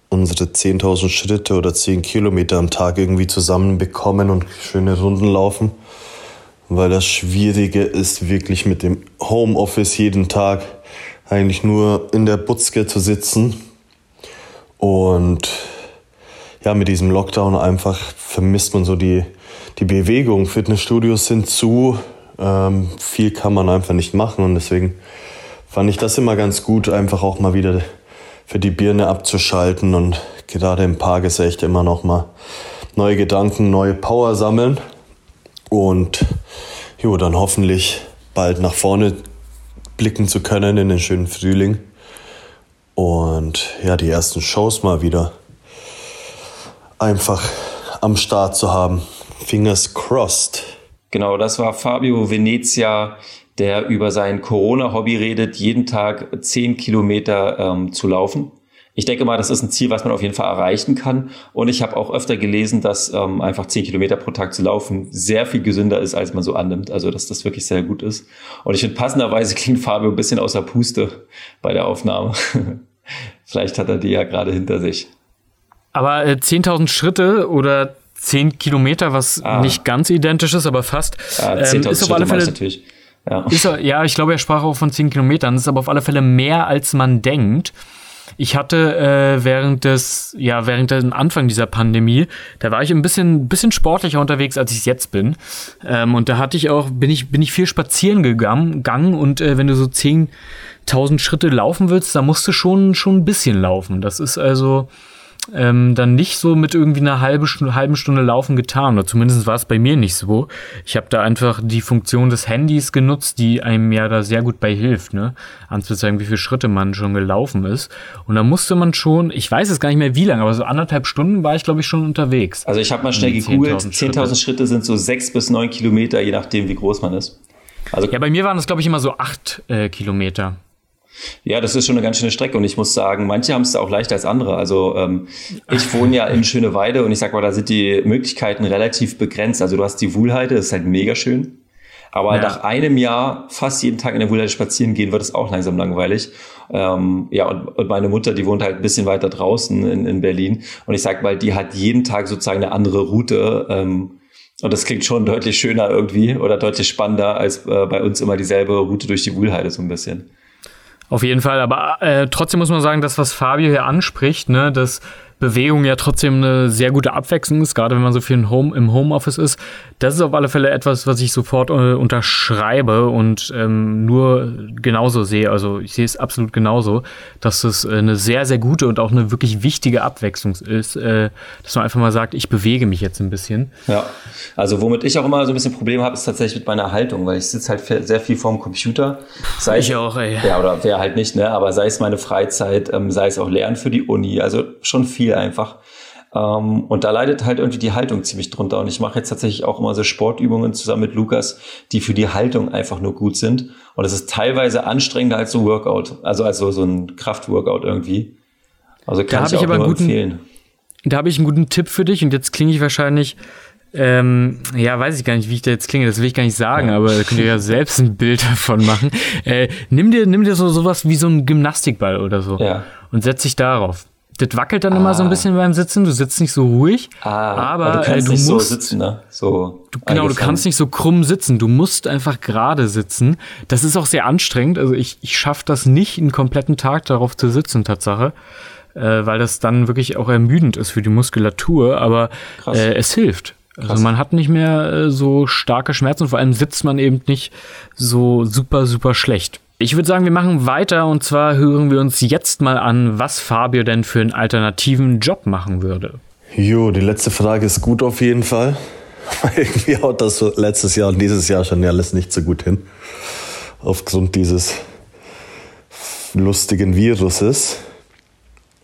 unsere 10.000 Schritte oder 10 Kilometer am Tag irgendwie zusammenbekommen und schöne Runden laufen. Weil das Schwierige ist wirklich mit dem Homeoffice jeden Tag eigentlich nur in der Butzke zu sitzen und ja, mit diesem Lockdown einfach vermisst man so die, die Bewegung. Fitnessstudios sind zu, ähm, viel kann man einfach nicht machen. Und deswegen fand ich das immer ganz gut, einfach auch mal wieder für die Birne abzuschalten und gerade im Park ist echt immer noch mal neue Gedanken, neue Power sammeln. Und jo, dann hoffentlich bald nach vorne blicken zu können in den schönen Frühling und ja, die ersten Shows mal wieder einfach am Start zu haben. Fingers crossed. Genau, das war Fabio Venezia, der über sein Corona-Hobby redet, jeden Tag zehn Kilometer ähm, zu laufen ich denke mal, das ist ein Ziel, was man auf jeden Fall erreichen kann. Und ich habe auch öfter gelesen, dass ähm, einfach zehn Kilometer pro Tag zu laufen sehr viel gesünder ist, als man so annimmt. Also, dass das wirklich sehr gut ist. Und ich finde, passenderweise klingt Fabio ein bisschen außer Puste bei der Aufnahme. Vielleicht hat er die ja gerade hinter sich. Aber äh, 10.000 Schritte oder 10 Kilometer, was ah. nicht ganz identisch ist, aber fast, ah, ähm, ist auf alle Fälle. Natürlich. Ja. Ist, ja, ich glaube, er sprach auch von 10 Kilometern. Das ist aber auf alle Fälle mehr, als man denkt. Ich hatte äh, während des, ja, während dem Anfang dieser Pandemie, da war ich ein bisschen, bisschen sportlicher unterwegs, als ich jetzt bin. Ähm, und da hatte ich auch, bin ich, bin ich viel spazieren gegangen, gegangen und äh, wenn du so 10.000 Schritte laufen willst, da musst du schon, schon ein bisschen laufen. Das ist also, ähm, dann nicht so mit irgendwie einer halbe, halben Stunde Laufen getan. Oder zumindest war es bei mir nicht so. Ich habe da einfach die Funktion des Handys genutzt, die einem ja da sehr gut bei hilft, ne? Anzuzeigen, wie viele Schritte man schon gelaufen ist. Und da musste man schon, ich weiß es gar nicht mehr wie lange, aber so anderthalb Stunden war ich, glaube ich, schon unterwegs. Also ich habe mal schnell gegoogelt, 10.000 Schritte. Schritte sind so sechs bis neun Kilometer, je nachdem, wie groß man ist. Also ja, bei mir waren das, glaube ich, immer so acht äh, Kilometer. Ja, das ist schon eine ganz schöne Strecke und ich muss sagen, manche haben es auch leichter als andere. Also ähm, ich wohne ja in Schöneweide und ich sag mal, da sind die Möglichkeiten relativ begrenzt. Also du hast die Wuhlheide, das ist halt mega schön. Aber ja. nach einem Jahr fast jeden Tag in der Wuhlheide spazieren gehen, wird es auch langsam langweilig. Ähm, ja, und, und meine Mutter, die wohnt halt ein bisschen weiter draußen in, in Berlin. Und ich sag mal, die hat jeden Tag sozusagen eine andere Route. Ähm, und das klingt schon deutlich schöner irgendwie oder deutlich spannender als äh, bei uns immer dieselbe Route durch die Wuhlheide so ein bisschen. Auf jeden Fall, aber äh, trotzdem muss man sagen, das, was Fabio hier anspricht, ne, dass Bewegung ja trotzdem eine sehr gute Abwechslung ist, gerade wenn man so viel im, Home, im Homeoffice ist. Das ist auf alle Fälle etwas, was ich sofort äh, unterschreibe und ähm, nur genauso sehe. Also ich sehe es absolut genauso, dass es äh, eine sehr, sehr gute und auch eine wirklich wichtige Abwechslung ist, äh, dass man einfach mal sagt, ich bewege mich jetzt ein bisschen. Ja, also womit ich auch immer so ein bisschen Probleme habe, ist tatsächlich mit meiner Haltung, weil ich sitze halt sehr viel vorm Computer. Sei ich auch, ey. Ja, oder wer halt nicht, ne? Aber sei es meine Freizeit, ähm, sei es auch Lernen für die Uni, also schon viel viel einfach. Ähm, und da leidet halt irgendwie die Haltung ziemlich drunter. Und ich mache jetzt tatsächlich auch immer so Sportübungen zusammen mit Lukas, die für die Haltung einfach nur gut sind. Und es ist teilweise anstrengender als so Workout, also als so, so ein Kraftworkout irgendwie. Also kann da ich auch ich aber nur guten, empfehlen. Da habe ich einen guten Tipp für dich und jetzt klinge ich wahrscheinlich ähm, ja, weiß ich gar nicht, wie ich da jetzt klinge, das will ich gar nicht sagen, ja. aber da könnt ihr ja selbst ein Bild davon machen. Äh, nimm dir, nimm dir so sowas wie so ein Gymnastikball oder so ja. und setz dich darauf. Das wackelt dann ah. immer so ein ah. bisschen beim Sitzen, du sitzt nicht so ruhig, ah, aber du, kannst äh, du nicht musst so sitzen, ne? So du, genau, du kannst nicht so krumm sitzen, du musst einfach gerade sitzen. Das ist auch sehr anstrengend, also ich, ich schaffe das nicht, einen kompletten Tag darauf zu sitzen, Tatsache äh, weil das dann wirklich auch ermüdend ist für die Muskulatur, aber äh, es hilft. Also Krass. Also man hat nicht mehr äh, so starke Schmerzen, vor allem sitzt man eben nicht so super, super schlecht. Ich würde sagen, wir machen weiter und zwar hören wir uns jetzt mal an, was Fabio denn für einen alternativen Job machen würde. Jo, die letzte Frage ist gut auf jeden Fall. Irgendwie haut das letztes Jahr und dieses Jahr schon alles nicht so gut hin. Aufgrund dieses lustigen Viruses.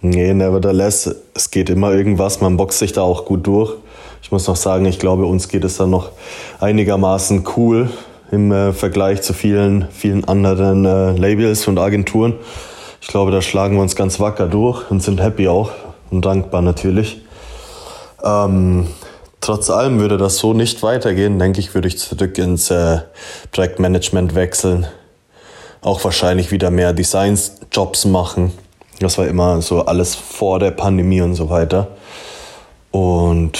Nee, nevertheless, es geht immer irgendwas. Man boxt sich da auch gut durch. Ich muss noch sagen, ich glaube, uns geht es dann noch einigermaßen cool im äh, Vergleich zu vielen, vielen anderen äh, Labels und Agenturen. Ich glaube, da schlagen wir uns ganz wacker durch und sind happy auch und dankbar natürlich. Ähm, trotz allem würde das so nicht weitergehen. Denke ich, würde ich zurück ins äh, Projektmanagement wechseln. Auch wahrscheinlich wieder mehr Designs-Jobs machen das war immer so alles vor der Pandemie und so weiter. Und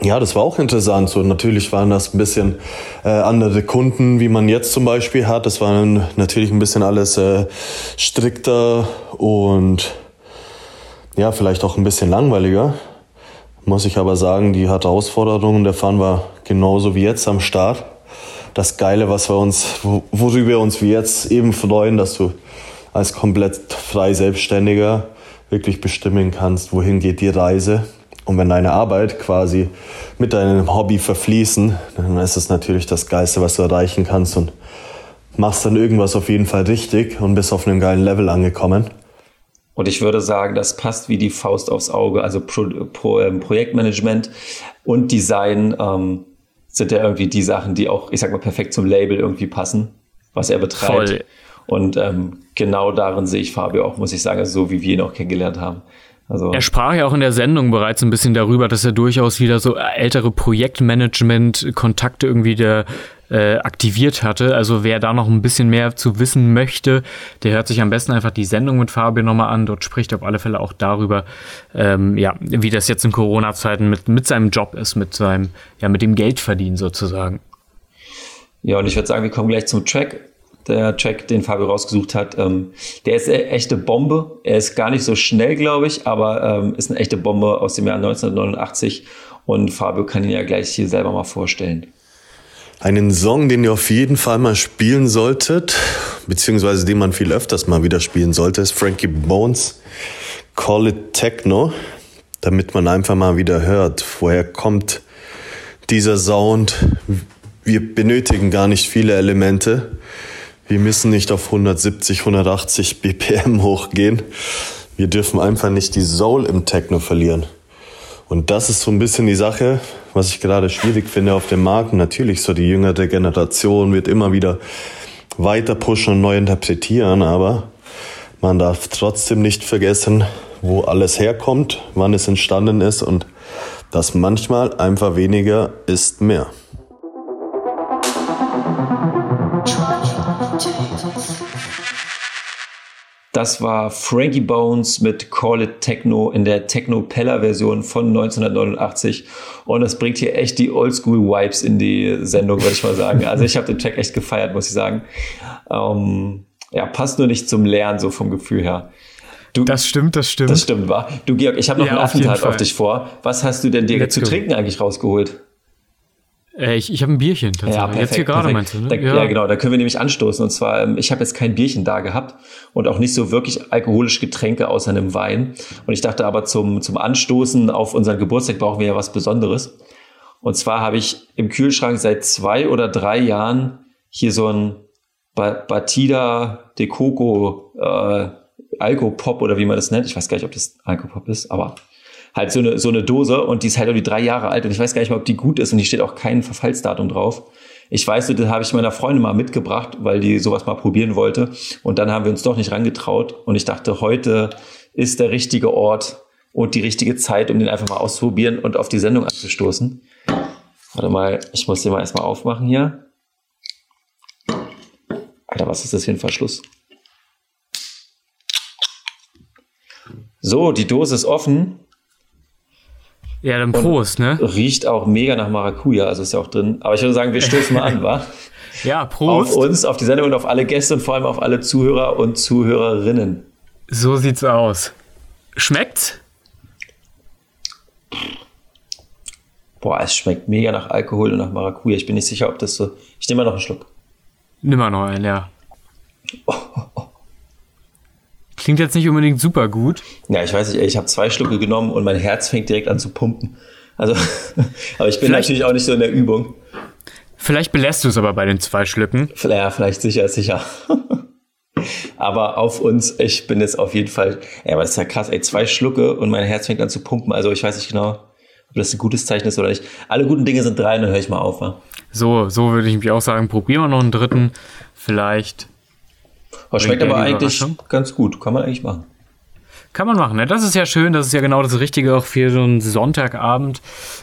ja, das war auch interessant. So natürlich waren das ein bisschen äh, andere Kunden, wie man jetzt zum Beispiel hat. Das war natürlich ein bisschen alles äh, strikter und ja, vielleicht auch ein bisschen langweiliger. Muss ich aber sagen, die Herausforderungen der Fahren war genauso wie jetzt am Start. Das Geile, was wir uns, worüber wir uns wie jetzt eben freuen, dass du als komplett frei Selbstständiger wirklich bestimmen kannst, wohin geht die Reise. Und wenn deine Arbeit quasi mit deinem Hobby verfließen, dann ist es natürlich das Geiste, was du erreichen kannst und machst dann irgendwas auf jeden Fall richtig und bist auf einem geilen Level angekommen. Und ich würde sagen, das passt wie die Faust aufs Auge. Also Pro, Pro, ähm, Projektmanagement und Design ähm, sind ja irgendwie die Sachen, die auch, ich sag mal, perfekt zum Label irgendwie passen, was er betreibt. Voll. Und ähm, genau darin sehe ich Fabio auch, muss ich sagen, so wie wir ihn auch kennengelernt haben. Also er sprach ja auch in der Sendung bereits ein bisschen darüber, dass er durchaus wieder so ältere Projektmanagement-Kontakte irgendwie der, äh, aktiviert hatte. Also wer da noch ein bisschen mehr zu wissen möchte, der hört sich am besten einfach die Sendung mit Fabio nochmal an. Dort spricht er auf alle Fälle auch darüber, ähm, ja, wie das jetzt in Corona-Zeiten mit, mit seinem Job ist, mit seinem, ja, mit dem Geldverdienen sozusagen. Ja, und ich würde sagen, wir kommen gleich zum Track der Track, den Fabio rausgesucht hat. Ähm, der ist eine echte Bombe. Er ist gar nicht so schnell, glaube ich, aber ähm, ist eine echte Bombe aus dem Jahr 1989. Und Fabio kann ihn ja gleich hier selber mal vorstellen. Einen Song, den ihr auf jeden Fall mal spielen solltet, beziehungsweise den man viel öfters mal wieder spielen sollte, ist Frankie Bones Call It Techno, damit man einfach mal wieder hört, woher kommt dieser Sound. Wir benötigen gar nicht viele Elemente. Wir müssen nicht auf 170, 180 BPM hochgehen. Wir dürfen einfach nicht die Soul im Techno verlieren. Und das ist so ein bisschen die Sache, was ich gerade schwierig finde auf dem Markt. Natürlich, so die jüngere Generation wird immer wieder weiter pushen und neu interpretieren, aber man darf trotzdem nicht vergessen, wo alles herkommt, wann es entstanden ist und dass manchmal einfach weniger ist mehr. Das war Frankie Bones mit Call It Techno in der Techno-Peller-Version von 1989. Und das bringt hier echt die Oldschool-Vibes in die Sendung, würde ich mal sagen. Also ich habe den Track echt gefeiert, muss ich sagen. Ähm, ja, passt nur nicht zum Lernen, so vom Gefühl her. Du, das stimmt, das stimmt. Das stimmt, war. Du, Georg, ich habe noch ja, einen Aufenthalt auf, auf dich vor. Was hast du denn dir Let's zu go. trinken eigentlich rausgeholt? Äh, ich ich habe ein Bierchen tatsächlich. Ja, perfekt, Jetzt hier gerade meinst du, ne? Da, ja. ja. genau. Da können wir nämlich anstoßen. Und zwar, ähm, ich habe jetzt kein Bierchen da gehabt und auch nicht so wirklich alkoholische Getränke außer einem Wein. Und ich dachte aber zum, zum Anstoßen auf unseren Geburtstag brauchen wir ja was Besonderes. Und zwar habe ich im Kühlschrank seit zwei oder drei Jahren hier so ein Batida de Coco äh, Alkopop oder wie man das nennt. Ich weiß gar nicht, ob das Alkopop ist, aber halt so eine, so eine Dose und die ist halt irgendwie drei Jahre alt und ich weiß gar nicht mal, ob die gut ist und die steht auch kein Verfallsdatum drauf. Ich weiß, das habe ich meiner Freundin mal mitgebracht, weil die sowas mal probieren wollte und dann haben wir uns doch nicht rangetraut und ich dachte, heute ist der richtige Ort, und die richtige Zeit, um den einfach mal auszuprobieren und auf die Sendung anzustoßen. Warte mal, ich muss den mal erstmal aufmachen hier. Alter, was ist das für ein Verschluss? So, die Dose ist offen. Ja, dann Prost, ne? Riecht auch mega nach Maracuja, also ist ja auch drin. Aber ich würde sagen, wir stoßen mal an, wa? Ja, Prost. Auf uns, auf die Sendung und auf alle Gäste und vor allem auf alle Zuhörer und Zuhörerinnen. So sieht's aus. Schmeckt's? Boah, es schmeckt mega nach Alkohol und nach Maracuja. Ich bin nicht sicher, ob das so. Ich nehme mal noch einen Schluck. Nimm mal noch einen, ja. Klingt jetzt nicht unbedingt super gut. Ja, ich weiß nicht, ich habe zwei Schlucke genommen und mein Herz fängt direkt an zu pumpen. Also, aber ich bin vielleicht, natürlich auch nicht so in der Übung. Vielleicht belässt du es aber bei den zwei Schlücken. Ja, vielleicht sicher, sicher. aber auf uns, ich bin jetzt auf jeden Fall, ja, aber das ist ja krass, ey, zwei Schlucke und mein Herz fängt an zu pumpen. Also ich weiß nicht genau, ob das ein gutes Zeichen ist oder nicht. Alle guten Dinge sind drei, dann höre ich mal auf. Wa? So, so würde ich mich auch sagen. Probieren wir noch einen dritten. Vielleicht. Aber schmeckt aber eigentlich ganz gut. Kann man eigentlich machen. Kann man machen, ne? Das ist ja schön, das ist ja genau das Richtige auch für so einen Sonntagabend,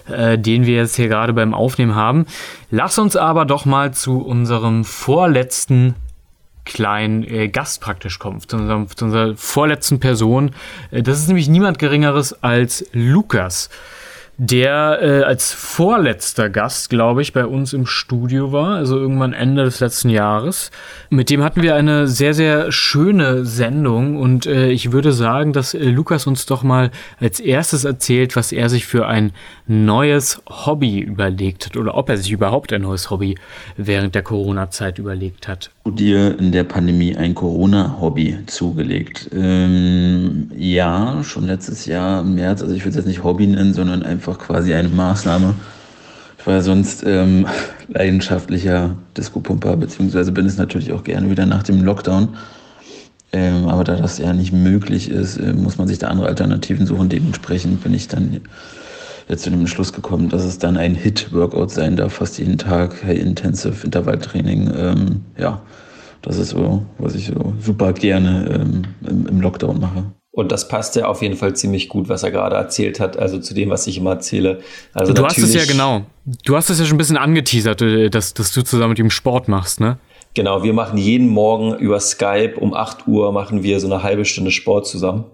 äh, den wir jetzt hier gerade beim Aufnehmen haben. Lass uns aber doch mal zu unserem vorletzten kleinen äh, Gast praktisch kommen, zu, unserem, zu unserer vorletzten Person. Äh, das ist nämlich niemand Geringeres als Lukas der äh, als vorletzter Gast, glaube ich, bei uns im Studio war, also irgendwann Ende des letzten Jahres. Mit dem hatten wir eine sehr, sehr schöne Sendung und äh, ich würde sagen, dass äh, Lukas uns doch mal als erstes erzählt, was er sich für ein neues Hobby überlegt hat oder ob er sich überhaupt ein neues Hobby während der Corona-Zeit überlegt hat. Dir in der Pandemie ein Corona-Hobby zugelegt? Ähm, ja, schon letztes Jahr im März, also ich würde es jetzt nicht Hobby nennen, sondern einfach einfach quasi eine Maßnahme. Ich war ja sonst ähm, leidenschaftlicher Disco-Pumper, beziehungsweise bin es natürlich auch gerne wieder nach dem Lockdown. Ähm, aber da das ja nicht möglich ist, äh, muss man sich da andere Alternativen suchen. Dementsprechend bin ich dann jetzt zu dem Entschluss gekommen, dass es dann ein Hit-Workout sein darf, fast jeden Tag, High Intensive Intervalltraining. Ähm, ja, das ist so, was ich so super gerne ähm, im, im Lockdown mache. Und das passt ja auf jeden Fall ziemlich gut, was er gerade erzählt hat, also zu dem, was ich immer erzähle. Also du hast es ja genau. Du hast es ja schon ein bisschen angeteasert, äh, dass, dass du zusammen mit ihm Sport machst, ne? Genau, wir machen jeden Morgen über Skype um 8 Uhr machen wir so eine halbe Stunde Sport zusammen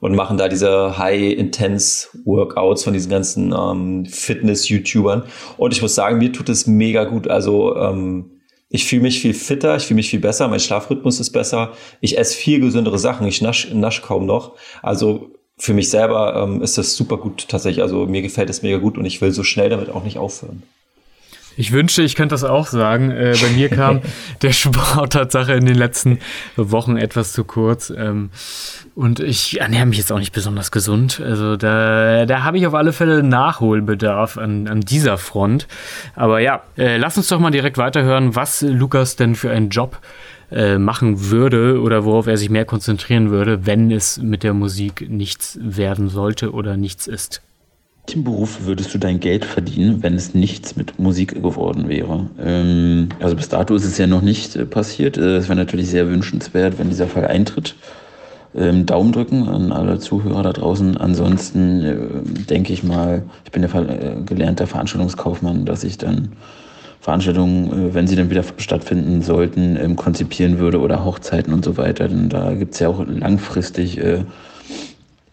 und machen da diese High-Intense-Workouts von diesen ganzen ähm, Fitness-YouTubern. Und ich muss sagen, mir tut es mega gut. Also ähm, ich fühle mich viel fitter, ich fühle mich viel besser, mein Schlafrhythmus ist besser, ich esse viel gesündere Sachen, ich nasch, nasch kaum noch. Also für mich selber ähm, ist das super gut tatsächlich. Also mir gefällt es mega gut und ich will so schnell damit auch nicht aufhören. Ich wünschte, ich könnte das auch sagen. Äh, bei mir kam der Sport Tatsache in den letzten Wochen etwas zu kurz. Ähm, und ich ernähre mich jetzt auch nicht besonders gesund. Also da, da habe ich auf alle Fälle Nachholbedarf an, an dieser Front. Aber ja, äh, lass uns doch mal direkt weiterhören, was Lukas denn für einen Job äh, machen würde oder worauf er sich mehr konzentrieren würde, wenn es mit der Musik nichts werden sollte oder nichts ist welchem Beruf würdest du dein Geld verdienen, wenn es nichts mit Musik geworden wäre? Ähm, also bis dato ist es ja noch nicht äh, passiert. Äh, es wäre natürlich sehr wünschenswert, wenn dieser Fall eintritt. Ähm, Daumen drücken an alle Zuhörer da draußen. Ansonsten äh, denke ich mal, ich bin ja äh, gelernter Veranstaltungskaufmann, dass ich dann Veranstaltungen, äh, wenn sie dann wieder stattfinden sollten, ähm, konzipieren würde oder Hochzeiten und so weiter. Denn da gibt es ja auch langfristig äh,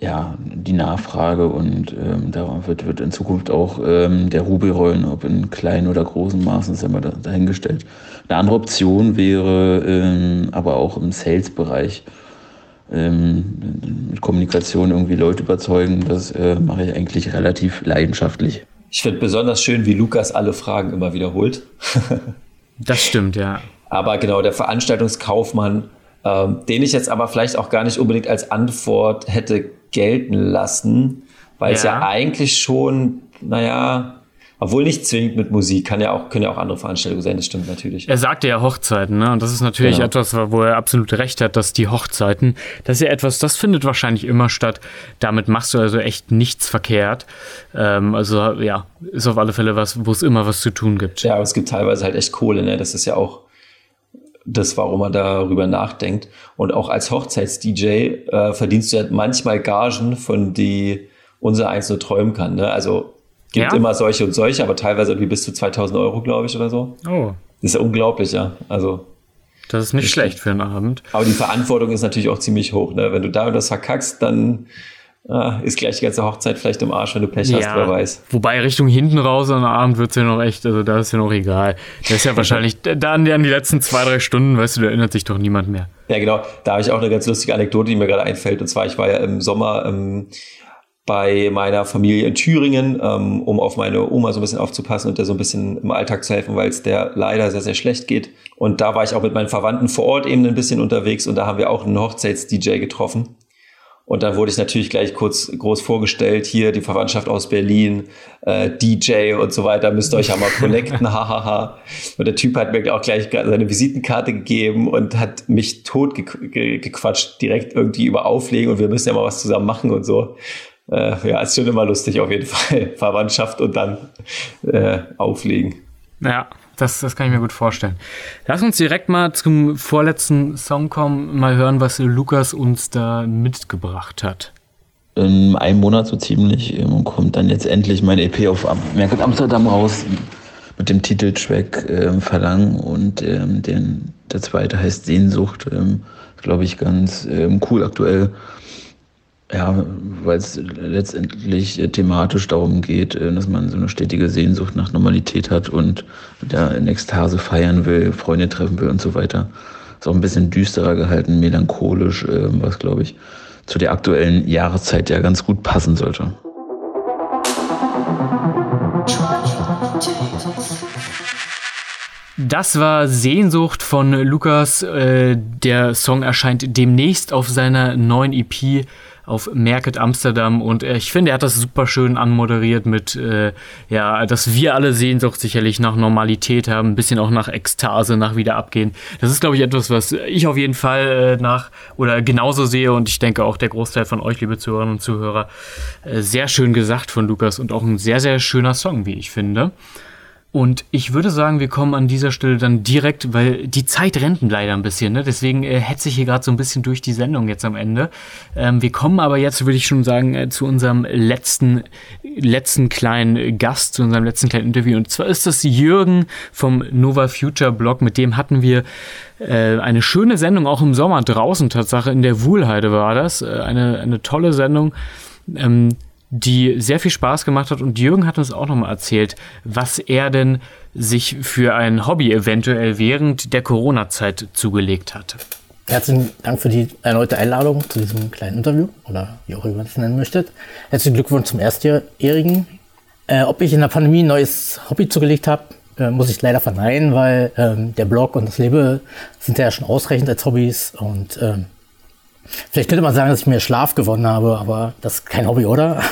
ja, die Nachfrage und ähm, da wird, wird in Zukunft auch ähm, der Rubel rollen, ob in kleinen oder großen Maßen, ist ja immer dahingestellt. Eine andere Option wäre ähm, aber auch im Sales-Bereich ähm, mit Kommunikation irgendwie Leute überzeugen. Das äh, mache ich eigentlich relativ leidenschaftlich. Ich finde besonders schön, wie Lukas alle Fragen immer wiederholt. das stimmt, ja. Aber genau, der Veranstaltungskaufmann, ähm, den ich jetzt aber vielleicht auch gar nicht unbedingt als Antwort hätte gelten lassen, weil ja. es ja eigentlich schon, naja, obwohl nicht zwingend mit Musik, kann ja auch, können ja auch andere Veranstaltungen sein, das stimmt natürlich. Er sagte ja Hochzeiten, ne? Und das ist natürlich genau. etwas, wo er absolut recht hat, dass die Hochzeiten, das ist ja etwas, das findet wahrscheinlich immer statt. Damit machst du also echt nichts verkehrt. Ähm, also ja, ist auf alle Fälle was, wo es immer was zu tun gibt. Ja, aber es gibt teilweise halt echt Kohle, ne? Das ist ja auch das, warum man darüber nachdenkt. Und auch als Hochzeits-DJ äh, verdienst du halt manchmal Gagen, von die unser eins nur träumen kann. Ne? Also gibt ja? immer solche und solche, aber teilweise irgendwie bis zu 2000 Euro, glaube ich, oder so. Oh. Das ist ja unglaublich, ja. Also. Das ist nicht schlecht für einen Abend. Aber die Verantwortung ist natürlich auch ziemlich hoch. Ne? Wenn du da das verkackst, dann ah, ist gleich die ganze Hochzeit vielleicht im Arsch, wenn du Pech ja, hast, wer weiß. Wobei Richtung hinten raus am Abend wird es ja noch echt, also da ist ja noch egal. Das ist ja wahrscheinlich dann an die letzten zwei, drei Stunden, weißt du, da erinnert sich doch niemand mehr. Ja, genau. Da habe ich auch eine ganz lustige Anekdote, die mir gerade einfällt. Und zwar, ich war ja im Sommer ähm, bei meiner Familie in Thüringen, ähm, um auf meine Oma so ein bisschen aufzupassen und der so ein bisschen im Alltag zu helfen, weil es der leider sehr, sehr schlecht geht. Und da war ich auch mit meinen Verwandten vor Ort eben ein bisschen unterwegs und da haben wir auch einen Hochzeits-DJ getroffen. Und dann wurde ich natürlich gleich kurz groß vorgestellt, hier die Verwandtschaft aus Berlin, äh, DJ und so weiter, müsst ihr euch ja mal connecten, hahaha. und der Typ hat mir auch gleich seine Visitenkarte gegeben und hat mich tot gequatscht, direkt irgendwie über Auflegen und wir müssen ja mal was zusammen machen und so äh, ja, ist schon immer lustig auf jeden Fall. Verwandtschaft und dann äh, auflegen. Ja, das, das kann ich mir gut vorstellen. Lass uns direkt mal zum vorletzten Song kommen, mal hören, was Lukas uns da mitgebracht hat. In einem Monat so ziemlich ähm, kommt dann jetzt endlich mein EP auf Merkel Amsterdam raus mit dem Titeltrack ähm, Verlangen und ähm, den, der zweite heißt Sehnsucht. Ähm, Glaube ich ganz ähm, cool aktuell. Ja, weil es letztendlich äh, thematisch darum geht, äh, dass man so eine stetige Sehnsucht nach Normalität hat und da in Ekstase feiern will, Freunde treffen will und so weiter. Ist auch ein bisschen düsterer gehalten, melancholisch, äh, was glaube ich zu der aktuellen Jahreszeit ja ganz gut passen sollte. Das war Sehnsucht von Lukas. Der Song erscheint demnächst auf seiner neuen EP auf Merket Amsterdam und äh, ich finde, er hat das super schön anmoderiert mit, äh, ja, dass wir alle Sehnsucht sicherlich nach Normalität haben, ein bisschen auch nach Ekstase, nach wieder abgehen. Das ist, glaube ich, etwas, was ich auf jeden Fall äh, nach oder genauso sehe und ich denke auch der Großteil von euch, liebe Zuhörerinnen und Zuhörer, äh, sehr schön gesagt von Lukas und auch ein sehr, sehr schöner Song, wie ich finde. Und ich würde sagen, wir kommen an dieser Stelle dann direkt, weil die Zeit rennt leider ein bisschen, ne? deswegen äh, hetze ich hier gerade so ein bisschen durch die Sendung jetzt am Ende. Ähm, wir kommen aber jetzt, würde ich schon sagen, äh, zu unserem letzten, letzten kleinen Gast, zu unserem letzten kleinen Interview. Und zwar ist das Jürgen vom Nova Future Blog, mit dem hatten wir äh, eine schöne Sendung, auch im Sommer draußen, Tatsache, in der Wuhlheide war das. Äh, eine, eine tolle Sendung. Ähm, die sehr viel Spaß gemacht hat. Und Jürgen hat uns auch nochmal erzählt, was er denn sich für ein Hobby eventuell während der Corona-Zeit zugelegt hat. Herzlichen Dank für die erneute Einladung zu diesem kleinen Interview oder wie auch immer ihr es nennen möchtet. Herzlichen Glückwunsch zum Erstjährigen. Äh, ob ich in der Pandemie ein neues Hobby zugelegt habe, äh, muss ich leider verneinen, weil ähm, der Blog und das Leben sind ja schon ausreichend als Hobbys und ähm, Vielleicht könnte man sagen, dass ich mehr Schlaf gewonnen habe, aber das ist kein Hobby, oder?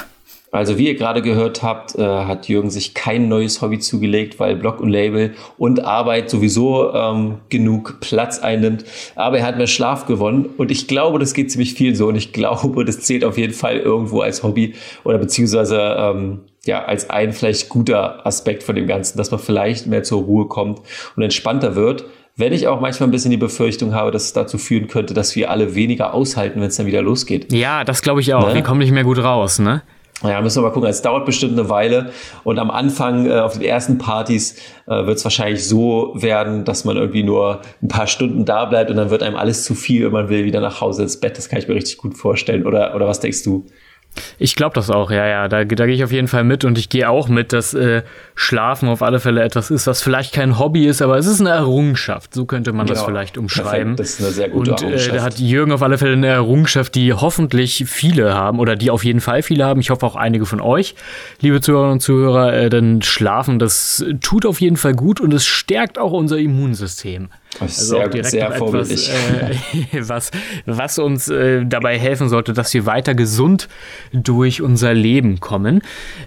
Also wie ihr gerade gehört habt, äh, hat Jürgen sich kein neues Hobby zugelegt, weil Blog und Label und Arbeit sowieso ähm, genug Platz einnimmt. Aber er hat mehr Schlaf gewonnen und ich glaube, das geht ziemlich viel so und ich glaube, das zählt auf jeden Fall irgendwo als Hobby oder beziehungsweise ähm, ja als ein vielleicht guter Aspekt von dem Ganzen, dass man vielleicht mehr zur Ruhe kommt und entspannter wird. Wenn ich auch manchmal ein bisschen die Befürchtung habe, dass es dazu führen könnte, dass wir alle weniger aushalten, wenn es dann wieder losgeht. Ja, das glaube ich auch. Ne? Wir kommen nicht mehr gut raus, ne? Ja, müssen wir mal gucken. Es dauert bestimmt eine Weile. Und am Anfang, äh, auf den ersten Partys, äh, wird es wahrscheinlich so werden, dass man irgendwie nur ein paar Stunden da bleibt und dann wird einem alles zu viel und man will wieder nach Hause ins Bett. Das kann ich mir richtig gut vorstellen. Oder, oder was denkst du? Ich glaube das auch, ja, ja. Da, da gehe ich auf jeden Fall mit und ich gehe auch mit, dass äh, Schlafen auf alle Fälle etwas ist, was vielleicht kein Hobby ist, aber es ist eine Errungenschaft. So könnte man genau. das vielleicht umschreiben. Das ist eine sehr gute und, Errungenschaft. Und äh, da hat Jürgen auf alle Fälle eine Errungenschaft, die hoffentlich viele haben oder die auf jeden Fall viele haben. Ich hoffe auch einige von euch, liebe Zuhörerinnen und Zuhörer, äh, denn Schlafen, das tut auf jeden Fall gut und es stärkt auch unser Immunsystem. Also sehr, auch direkt sehr etwas, äh, was, was uns äh, dabei helfen sollte, dass wir weiter gesund durch unser Leben kommen.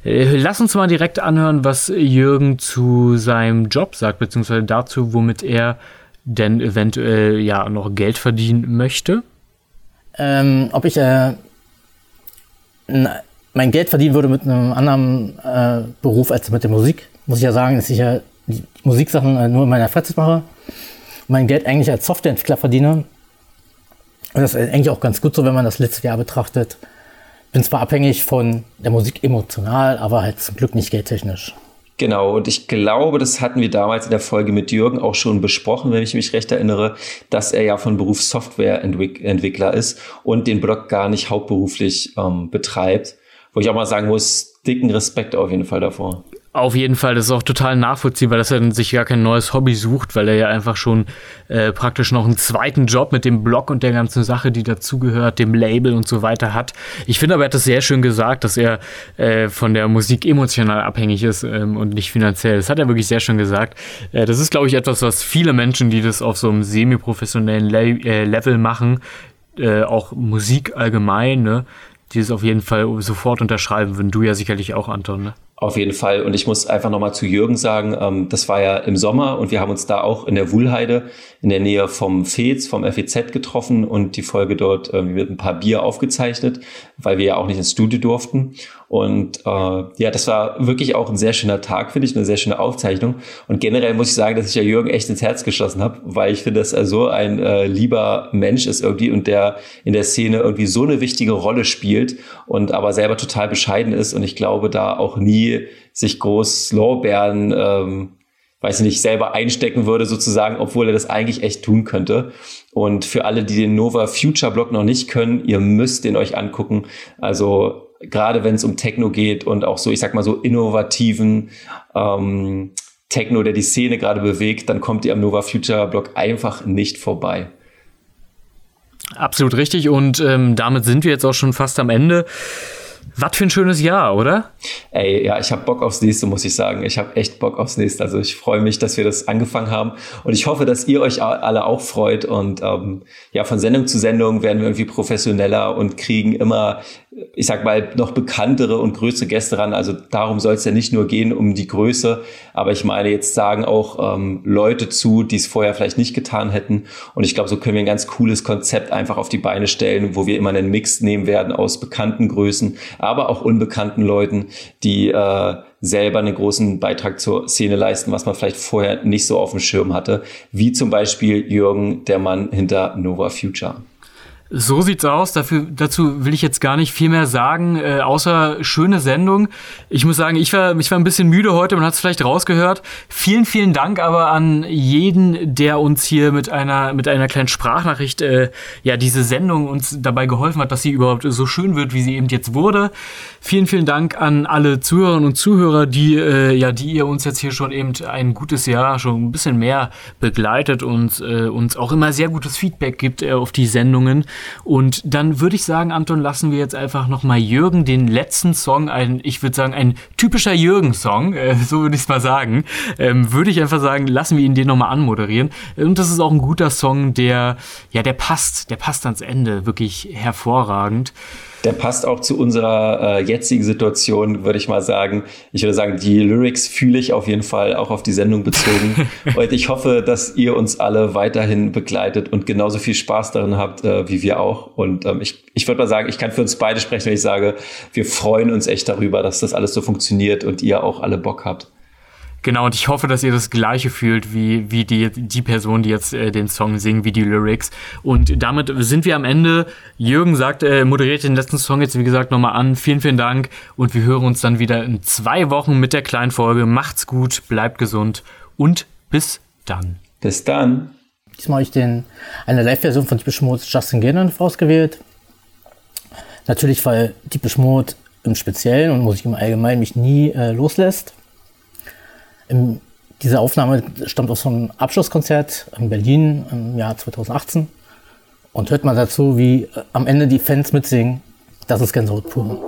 Äh, lass uns mal direkt anhören, was Jürgen zu seinem Job sagt, beziehungsweise dazu, womit er denn eventuell ja noch Geld verdienen möchte. Ähm, ob ich äh, mein Geld verdienen würde mit einem anderen äh, Beruf als mit der Musik, muss ich ja sagen, dass ich ja die Musiksachen äh, nur in meiner Freizeit mache mein Geld eigentlich als Softwareentwickler verdiene. Und das ist eigentlich auch ganz gut so, wenn man das letzte Jahr betrachtet. Bin zwar abhängig von der Musik emotional, aber halt zum Glück nicht geldtechnisch. Genau, und ich glaube, das hatten wir damals in der Folge mit Jürgen auch schon besprochen, wenn ich mich recht erinnere, dass er ja von Beruf Softwareentwickler ist und den Blog gar nicht hauptberuflich ähm, betreibt. Wo ich auch mal sagen muss, dicken Respekt auf jeden Fall davor. Auf jeden Fall, das ist auch total nachvollziehbar, dass er sich gar kein neues Hobby sucht, weil er ja einfach schon äh, praktisch noch einen zweiten Job mit dem Blog und der ganzen Sache, die dazugehört, dem Label und so weiter hat. Ich finde aber, er hat das sehr schön gesagt, dass er äh, von der Musik emotional abhängig ist ähm, und nicht finanziell. Das hat er wirklich sehr schön gesagt. Äh, das ist, glaube ich, etwas, was viele Menschen, die das auf so einem semi-professionellen Le äh, Level machen, äh, auch Musik allgemein, ne, die es auf jeden Fall sofort unterschreiben würden. Du ja sicherlich auch, Anton, ne? Auf jeden Fall. Und ich muss einfach nochmal zu Jürgen sagen, ähm, das war ja im Sommer und wir haben uns da auch in der Wuhlheide in der Nähe vom FEZ, vom FEZ getroffen und die Folge dort äh, mit ein paar Bier aufgezeichnet, weil wir ja auch nicht ins Studio durften. Und äh, ja, das war wirklich auch ein sehr schöner Tag, finde ich, eine sehr schöne Aufzeichnung. Und generell muss ich sagen, dass ich ja Jürgen echt ins Herz geschlossen habe, weil ich finde, dass er so ein äh, lieber Mensch ist irgendwie und der in der Szene irgendwie so eine wichtige Rolle spielt und aber selber total bescheiden ist. Und ich glaube, da auch nie sich groß Lorbeeren ähm, weiß ich nicht, selber einstecken würde sozusagen, obwohl er das eigentlich echt tun könnte. Und für alle, die den Nova Future Blog noch nicht können, ihr müsst den euch angucken. Also gerade wenn es um Techno geht und auch so, ich sag mal so innovativen ähm, Techno, der die Szene gerade bewegt, dann kommt ihr am Nova Future Blog einfach nicht vorbei. Absolut richtig und ähm, damit sind wir jetzt auch schon fast am Ende. Was für ein schönes Jahr, oder? Ey, ja, ich habe Bock aufs nächste, muss ich sagen. Ich habe echt Bock aufs nächste. Also ich freue mich, dass wir das angefangen haben und ich hoffe, dass ihr euch alle auch freut. Und ähm, ja, von Sendung zu Sendung werden wir irgendwie professioneller und kriegen immer ich sag mal, noch bekanntere und größere Gäste ran. Also darum soll es ja nicht nur gehen um die Größe, aber ich meine, jetzt sagen auch ähm, Leute zu, die es vorher vielleicht nicht getan hätten. Und ich glaube, so können wir ein ganz cooles Konzept einfach auf die Beine stellen, wo wir immer einen Mix nehmen werden aus bekannten Größen, aber auch unbekannten Leuten, die äh, selber einen großen Beitrag zur Szene leisten, was man vielleicht vorher nicht so auf dem Schirm hatte, wie zum Beispiel Jürgen, der Mann hinter Nova Future. So sieht's aus. Dafür, dazu will ich jetzt gar nicht viel mehr sagen, äh, außer schöne Sendung. Ich muss sagen, ich war, ich war ein bisschen müde heute, man hat es vielleicht rausgehört. Vielen, vielen Dank aber an jeden, der uns hier mit einer, mit einer kleinen Sprachnachricht, äh, ja, diese Sendung uns dabei geholfen hat, dass sie überhaupt so schön wird, wie sie eben jetzt wurde. Vielen, vielen Dank an alle Zuhörerinnen und Zuhörer, die, äh, ja, die ihr uns jetzt hier schon eben ein gutes Jahr, schon ein bisschen mehr begleitet und äh, uns auch immer sehr gutes Feedback gibt äh, auf die Sendungen. Und dann würde ich sagen, Anton, lassen wir jetzt einfach nochmal Jürgen den letzten Song, ein, ich würde sagen, ein typischer Jürgen-Song, äh, so würde ich es mal sagen, ähm, würde ich einfach sagen, lassen wir ihn den nochmal anmoderieren. Und das ist auch ein guter Song, der, ja, der passt, der passt ans Ende, wirklich hervorragend der passt auch zu unserer äh, jetzigen Situation, würde ich mal sagen. Ich würde sagen, die Lyrics fühle ich auf jeden Fall auch auf die Sendung bezogen. und ich hoffe, dass ihr uns alle weiterhin begleitet und genauso viel Spaß darin habt, äh, wie wir auch. Und ähm, ich, ich würde mal sagen, ich kann für uns beide sprechen, wenn ich sage, wir freuen uns echt darüber, dass das alles so funktioniert und ihr auch alle Bock habt. Genau, und ich hoffe, dass ihr das Gleiche fühlt wie, wie die, die Person, die jetzt äh, den Song singt, wie die Lyrics. Und damit sind wir am Ende. Jürgen sagt, äh, moderiert den letzten Song jetzt, wie gesagt, nochmal an. Vielen, vielen Dank. Und wir hören uns dann wieder in zwei Wochen mit der kleinen Folge. Macht's gut, bleibt gesund und bis dann. Bis dann. Diesmal habe ich den, eine Live-Version von Deepish Mode Justin Gannon ausgewählt. Natürlich, weil Deepish Mode im Speziellen und Musik im Allgemeinen mich nie äh, loslässt. Im, diese Aufnahme stammt aus einem Abschlusskonzert in Berlin im Jahr 2018 und hört man dazu, wie äh, am Ende die Fans mitsingen. Das ist Gänsehaut pur.